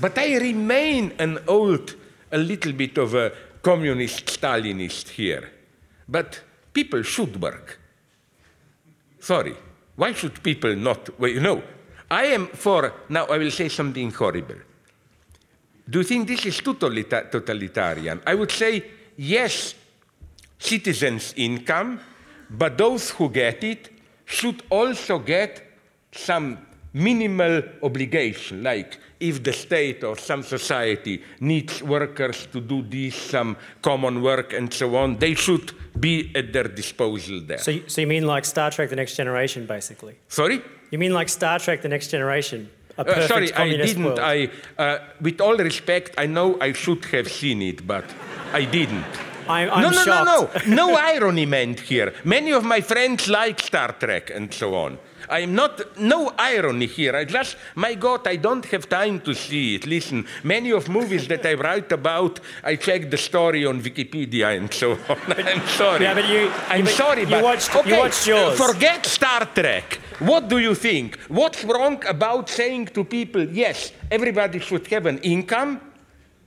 But I remain an old, a little bit of a communist Stalinist here. But people should work. Sorry, why should people not? Well, you know, I am for, now I will say something horrible. Do you think this is too totalitarian? I would say yes, citizens' income, but those who get it should also get some minimal obligation, like if the state or some society needs workers to do this, some common work and so on, they should be at their disposal there. So, you- so you mean like Star Trek: The Next Generation, basically? Sorry? You mean like Star Trek: The Next Generation? a Uh, sorry, I didn't. world? I, uh, with all respect, I know I should have seen it, but I didn't. I'm, I'm no, no, shocked. no, no. No irony meant here. Many of my friends like Star Trek and so on. I'm not, no irony here. I just, my God, I don't have time to see it. Listen, many of movies that I write about, I check the story on Wikipedia and so on. I'm sorry. Yeah, but you- I'm but sorry, you but watched- you okay, watched yours. Forget Star Trek. What do you think? What's wrong about saying to people, yes, everybody should have an income,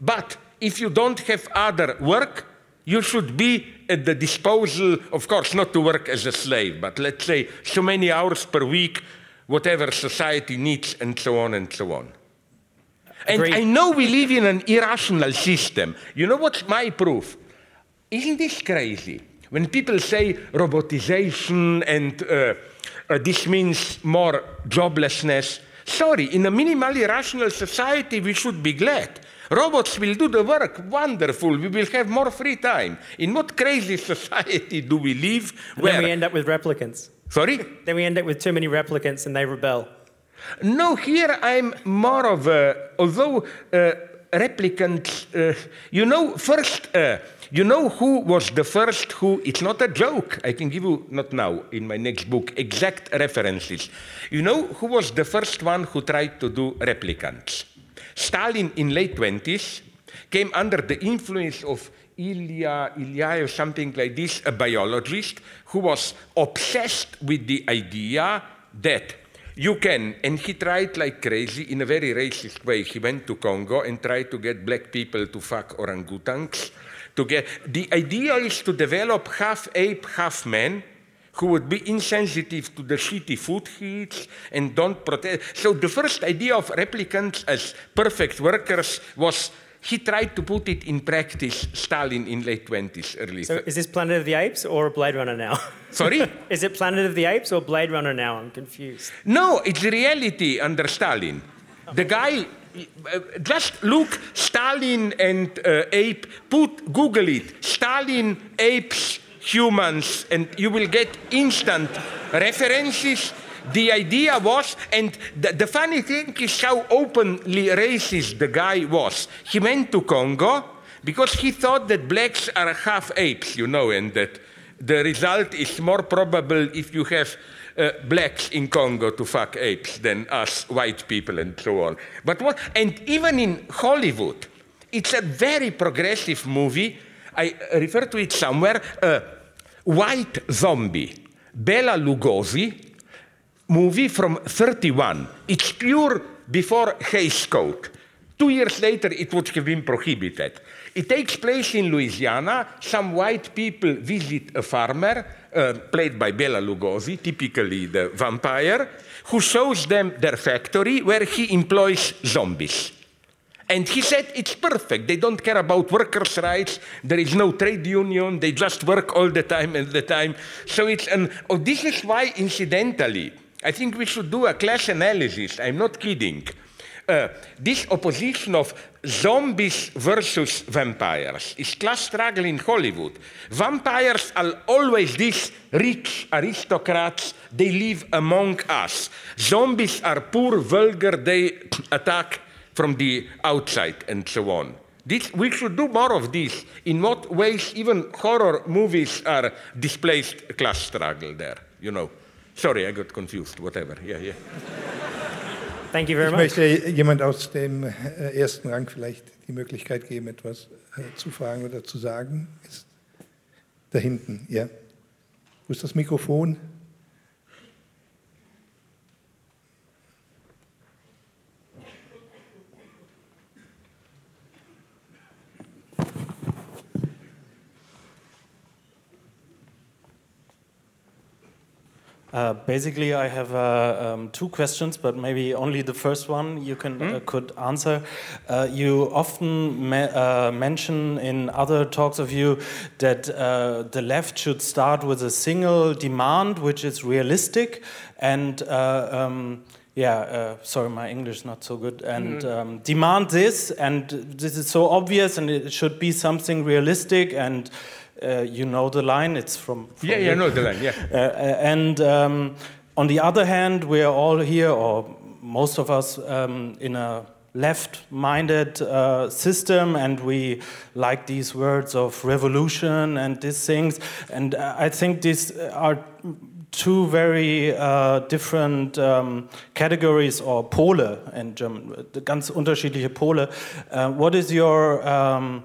but if you don't have other work, you should be at the disposal, of course, not to work as a slave, but let's say so many hours per week, whatever society needs, and so on and so on. And Agreed. I know we live in an irrational system. You know what's my proof? Isn't this crazy? When people say robotization and uh, uh, this means more joblessness, sorry, in a minimally rational society, we should be glad. Robots will do the work. Wonderful. We will have more free time. In what crazy society do we live? And then we end up with replicants. Sorry? Then we end up with too many replicants and they rebel. No, here I'm more of a, although uh, replicant, uh, you know, first, uh, you know who was the first who, it's not a joke, I can give you, not now, in my next book, exact references. You know who was the first one who tried to do replicants? Stalin in late 20s came under the influence of Ilya, Ilya or something like this, a biologist who was obsessed with the idea that you can, and he tried like crazy in a very racist way. He went to Congo and tried to get black people to fuck orangutans. To get the idea is to develop half ape, half man, who would be insensitive to the shitty food he eats and don't protect. So the first idea of replicants as perfect workers was he tried to put it in practice. Stalin in late twenties, early. So is this Planet of the Apes or Blade Runner now? Sorry. is it Planet of the Apes or Blade Runner now? I'm confused. No, it's reality under Stalin. The guy, uh, just look Stalin and uh, ape, put, Google it, Stalin, apes, humans, and you will get instant references. The idea was, and the, the funny thing is how openly racist the guy was. He went to Congo because he thought that blacks are half apes, you know, and that the result is more probable if you have uh, blacks in Congo to fuck apes than us white people and so on. But what, and even in Hollywood, it's a very progressive movie. I refer to it somewhere. White Zombie, Bela Lugosi, movie from 31. It's pure before Hays Code. Two years later, it would have been prohibited. It takes place in Louisiana. Some white people visit a farmer, uh, played by Bela Lugosi, typically the vampire, who shows them their factory where he employs zombies. And he said it's perfect. They don't care about workers' rights. There is no trade union. They just work all the time and the time. So it's an. Oh, this is why, incidentally, I think we should do a class analysis. I'm not kidding. Uh, this opposition of zombies versus vampires is class struggle in Hollywood. Vampires are always these rich aristocrats. They live among us. Zombies are poor, vulgar. They attack from the outside and so on. This, we should do more of this. In what ways even horror movies are displaced class struggle there, you know. Sorry, I got confused, whatever. Yeah, yeah. Thank you very Ich much. möchte jemand aus dem äh, ersten Rang vielleicht die Möglichkeit geben, etwas äh, zu fragen oder zu sagen. Ist da hinten, ja. Wo ist das Mikrofon? Uh, basically, I have uh, um, two questions, but maybe only the first one you can uh, could answer. Uh, you often me uh, mention in other talks of you that uh, the left should start with a single demand, which is realistic, and um, yeah, uh, sorry, my English is not so good. And um, demand this, and this is so obvious, and it should be something realistic. And you know the line; it's from, from Yeah, yeah, you. no, the line, yeah. Uh, and um, on the other hand, we are all here, or most of us um, in a left-minded uh, system and we like these words of revolution and these things and uh, i think these are two very uh, different um, categories or Pole in German, ganz unterschiedliche Pole. Uh, what is your um,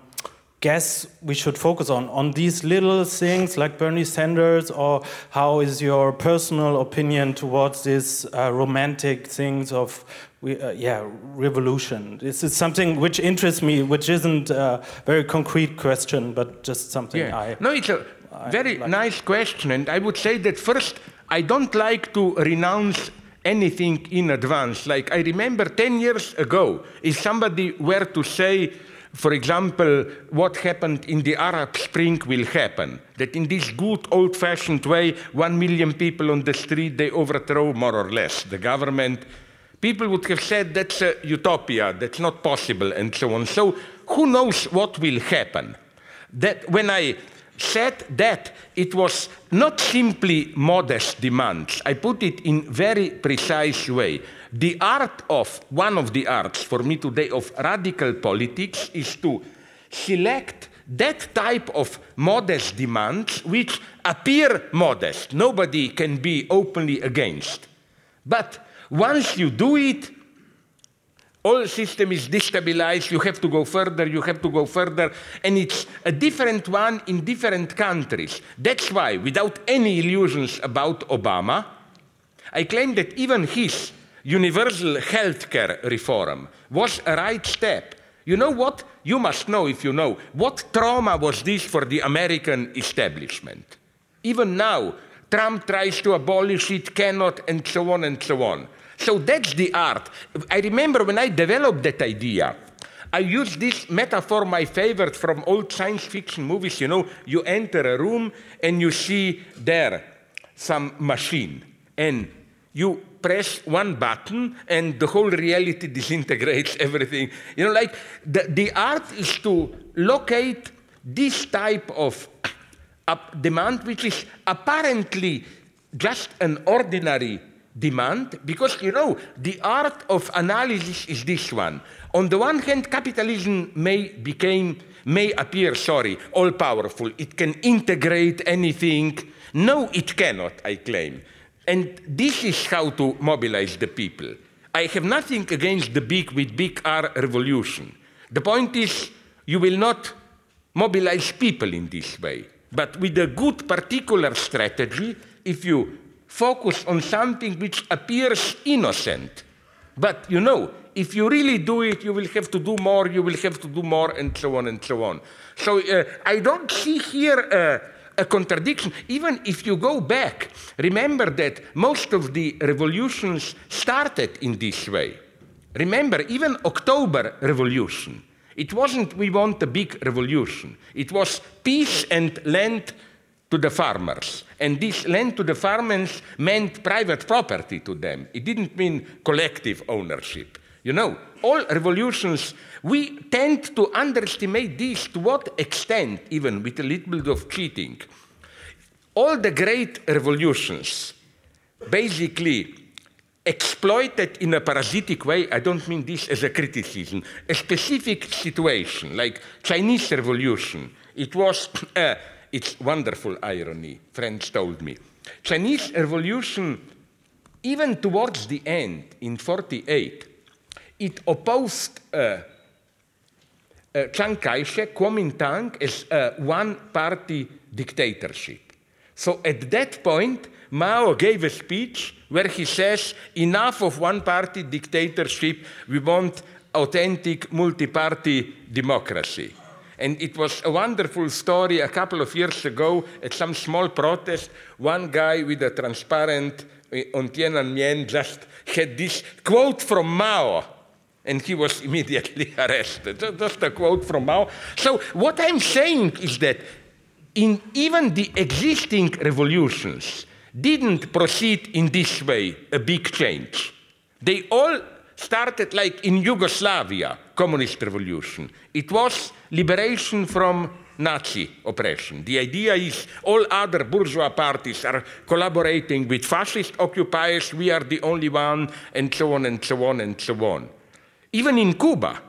guess we should focus on? On these little things like Bernie Sanders, or how is your personal opinion towards these uh, romantic things of uh, yeah, revolution. This is something which interests me, which isn't a very concrete question, but just something yeah. I. No, it's a very like nice question, and I would say that first, I don't like to renounce anything in advance. Like I remember 10 years ago, if somebody were to say, for example, what happened in the Arab Spring will happen. That in this good old fashioned way, one million people on the street, they overthrow more or less the government. People would have said that's a utopia, that's not possible, and so on. So who knows what will happen? That when I said that it was not simply modest demands. I put it in very precise way. The art of, one of the arts for me today of radical politics is to select that type of modest demands which appear modest. Nobody can be openly against. But once you do it, all system is destabilized, you have to go further, you have to go further, and it's a different one in different countries. That's why, without any illusions about Obama, I claim that even his universal healthcare reform was a right step. You know what? You must know if you know. What trauma was this for the American establishment? Even now, Trump tries to abolish it, cannot, and so on and so on. So that's the art. I remember when I developed that idea, I used this metaphor, my favorite from old science fiction movies. You know, you enter a room and you see there some machine, and you press one button and the whole reality disintegrates everything. You know, like the, the art is to locate this type of demand, which is apparently just an ordinary demand because you know the art of analysis is this one. On the one hand capitalism may became may appear sorry all powerful it can integrate anything. No it cannot i claim and this is how to mobilize the people i have nothing against the big with big r revolution the point is you will not mobilize people in this way but with a good particular strategy if you focus on something which appears innocent. But you know, if you really do it, you will have to do more, you will have to do more, and so on and so on. So uh, I don't see here uh, a contradiction. Even if you go back, remember that most of the revolutions started in this way. Remember, even October Revolution, it wasn't we want a big revolution. It was peace and land to the farmers. And this land to the farmers meant private property to them. It didn't mean collective ownership. You know, all revolutions, we tend to underestimate this to what extent, even with a little bit of cheating. All the great revolutions basically exploited in a parasitic way, I don't mean this as a criticism, a specific situation, like Chinese revolution. It was uh, it's wonderful irony, friends told me. Chinese revolution, even towards the end, in 48, it opposed uh, uh, Chiang Kai-shek, Kuomintang, as a one-party dictatorship. So at that point, Mao gave a speech where he says, enough of one-party dictatorship, we want authentic multi-party democracy. And it was a wonderful story a couple of years ago at some small protest. One guy with a transparent eh, on Tiananmen just had this quote from Mao, and he was immediately arrested. Just a quote from Mao. So, what I'm saying is that in even the existing revolutions didn't proceed in this way, a big change. They all started like in Yugoslavia, communist revolution. It was liberation from Nazi oppression. The idea is all other bourgeois parties are collaborating with fascist occupiers, we are the only one, and so on and so on and so on. Even in Cuba,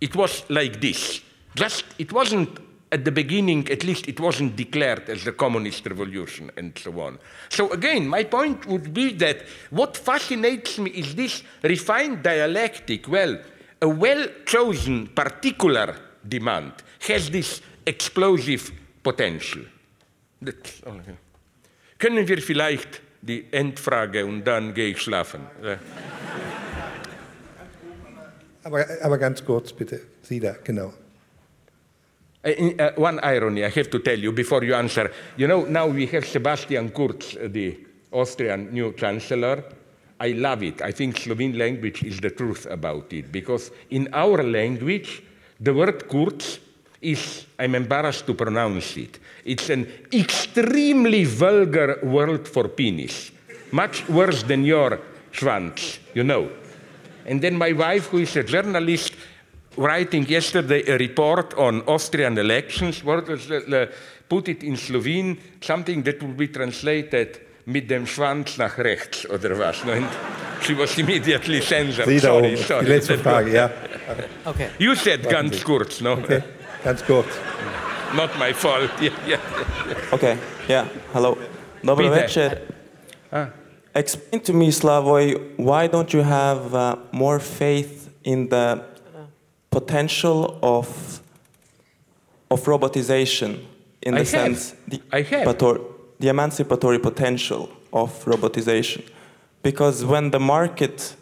it was like this. Just, it wasn't at the beginning, at least it wasn't declared as the communist revolution and so on. So again, my point would be that what fascinates me is this refined dialectic. Well, a well-chosen particular demand has this explosive potential. That's all. Können wir vielleicht die Endfrage und dann gehe ich schlafen? Aber, aber ganz kurz bitte, Sie da, genau. Uh, in, uh, one irony I have to tell you before you answer. You know, now we have Sebastian Kurz, uh, the Austrian new chancellor. I love it. I think Slovene language is the truth about it because in our language, the word Kurz is, I'm embarrassed to pronounce it, it's an extremely vulgar word for penis, much worse than your Schwanz, you know. And then my wife, who is a journalist, writing yesterday a report on Austrian elections, put it in Slovene, something that would be translated mit dem Schwanz nach rechts oder was. No? And she was immediately censored. Sie sorry, oben. sorry. Die letzte Frage, ja. Okay. You said ganz kurz, no? Okay, ganz kurz. Not my fault. Yeah, yeah. Okay, yeah, hello. Dobro Peter. večer. Ah. Explain to me, Slavoj, why don't you have uh, more faith in the potential of, of robotization in I the have. sense the, I have. emancipator- the emancipatory potential of robotization? Because when the market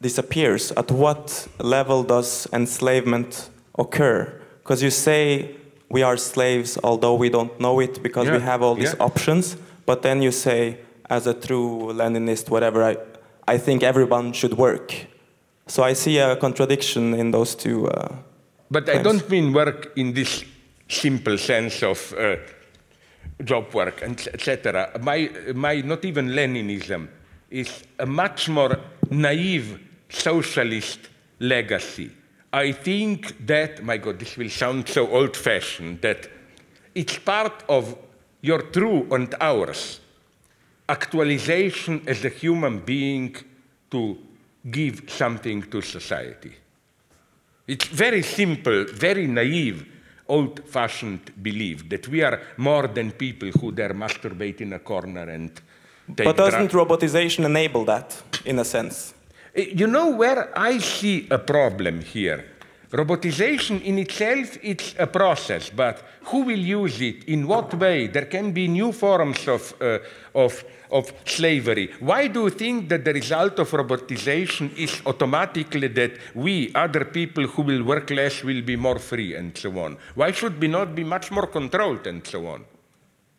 disappears, at what level does enslavement occur? Because you say we are slaves, although we don't know it, because we have all these yeah. options. But then you say, as a true Leninist, whatever, I, I think everyone should work. So I see a contradiction in those two. Uh, But I don't mean work in this simple sense of uh, job work, etc. My, my, not even Leninism, is a much more naive socialist legacy. I think that, my God, this will sound so old fashioned, that it's part of your true and ours actualization as a human being to give something to society. It's very simple, very naive, old fashioned belief that we are more than people who dare masturbate in a corner and take but doesn't robotization enable that, in a sense? Eh, You know where I see a problem here? Robotization in itself, it's a process, but who will use it? In what way? There can be new forms of, uh, of, of slavery. Why do you think that the result of robotization is automatically that we, other people who will work less, will be more free and so on? Why should we not be much more controlled and so on?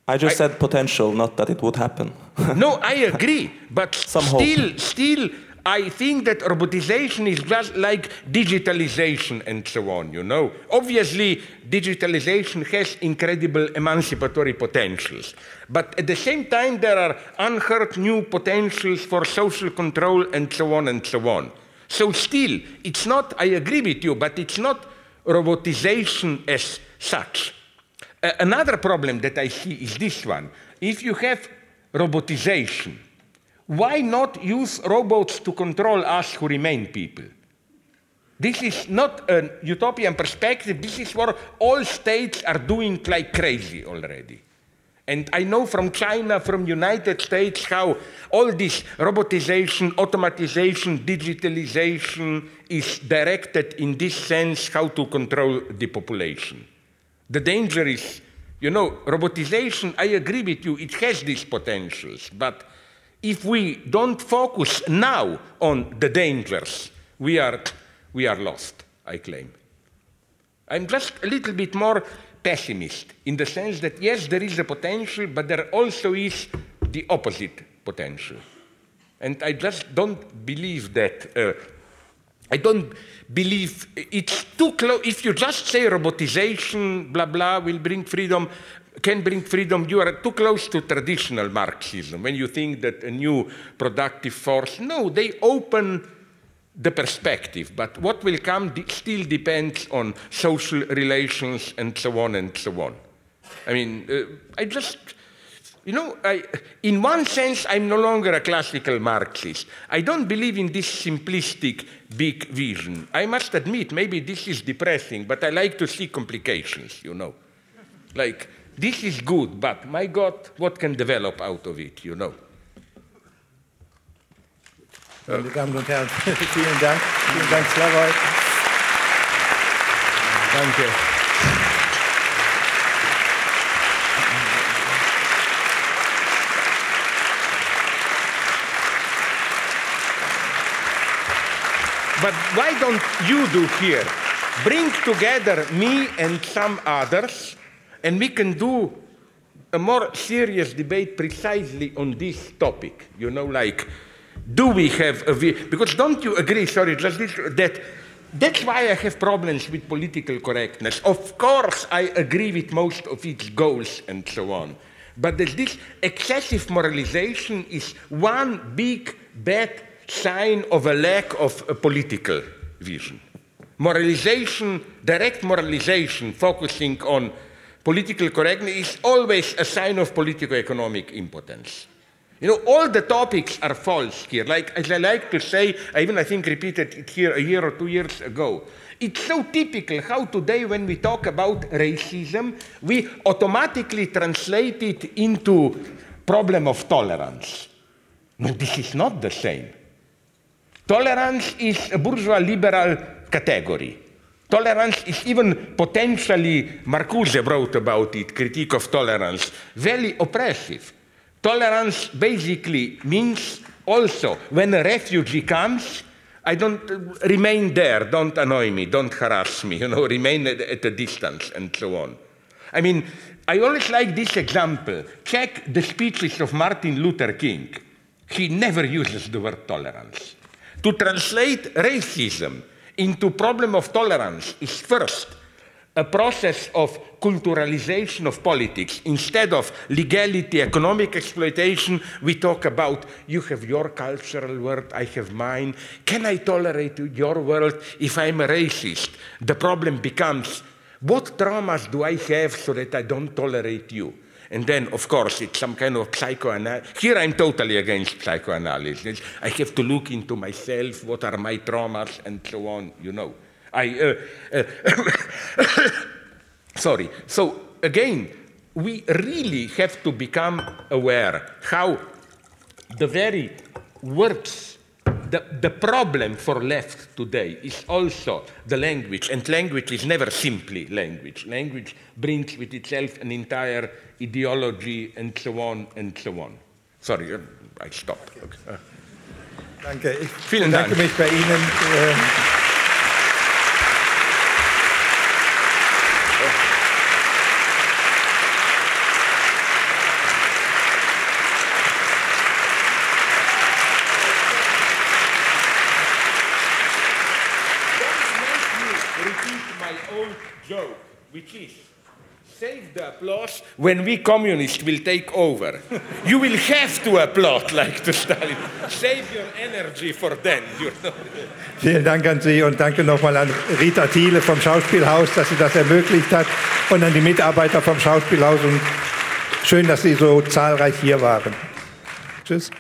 I just I- said potential, not that it would happen. no, I agree, but Some hope. still, still, I think that robotization is just like digitalization and so on. You know, obviously, digitalization has incredible emancipatory potentials, but at the same time, there are unheard new potentials for social control and so on and so on. So still, it's not. I agree with you, but it's not robotization as such. Uh, another problem that I see is this one. If you have robotization, why not use robots to control us who remain people? This is not a utopian perspective. This is what all states are doing like crazy already. And I know from China, from United States, how all this robotization, automatization, digitalization is directed in this sense how to control the population. The danger is, you know, robotization, I agree with you, it has these potentials, but if we don't focus now on the dangers, we are, we are lost, I claim. I'm just a little bit more pessimist in the sense that yes, there is a potential, but there also is the opposite potential. And I just don't believe that. Uh, I don't believe it's too close. If you just say robotization, blah blah, will bring freedom, can bring freedom, you are too close to traditional Marxism when you think that a new productive force. No, they open the perspective. But what will come still depends on social relations and so on and so on. I mean, uh, I just, you know, I, in one sense, I'm no longer a classical Marxist. I don't believe in this simplistic big vision. I must admit, maybe this is depressing, but I like to see complications, you know. Like, this is good, but my God, what can develop out of it, you know? Meine Damen und Herren, vielen Dank. Vielen Dank, Slavoj. Danke. But why don't you do here? Bring together me and some others, and we can do a more serious debate precisely on this topic. You know, like, do we have a view? Because don't you agree, sorry, just this, that that's why I have problems with political correctness. Of course, I agree with most of its goals and so on. But this excessive moralization is one big bad sign of a lack of a political vision. Moralization, direct moralization, focusing on political correctness, is always a sign of political economic impotence. You know, all the topics are false here. Like, as I like to say, I even I think repeated it here a year or two years ago. It's so typical how today, when we talk about racism, we automatically translate it into problem of tolerance. No, this is not the same. Tolerance is a bourgeois liberal category. Tolerance is even potentially, Marcuse wrote about it, Critique of Tolerance, very oppressive. Tolerance basically means also when a refugee comes, I don't uh, remain there, don't annoy me, don't harass me, you know, remain at, at a distance and so on. I mean, I always like this example. Check the speeches of Martin Luther King. He never uses the word tolerance. To translate racism into problem of tolerance is first a process of culturalization of politics. Instead of legality, economic exploitation, we talk about you have your cultural world, I have mine. Can I tolerate your world if I'm a racist? The problem becomes what traumas do I have so that I don't tolerate you? And then, of course, it's some kind of psychoanalysis. Here I'm totally against psychoanalysis. I have to look into myself, what are my traumas, and so on, you know. I, uh, uh, sorry. So, again, we really have to become aware how the very words, the, the problem for left today is also the language, and language is never simply language. Language brings with itself an entire ideology and so on and so on. Sorry, uh, I stopped. Okay. Danke. Ich Vielen Dank. bedanke mich bei Ihnen. The applause when we communists will take over. you will have to applaud like to Stalin. Save your energy for then. You know? Vielen Dank an Sie und danke nochmal an Rita Thiele vom Schauspielhaus, dass sie das ermöglicht hat und an die Mitarbeiter vom Schauspielhaus und schön, dass Sie so zahlreich hier waren. Tschüss.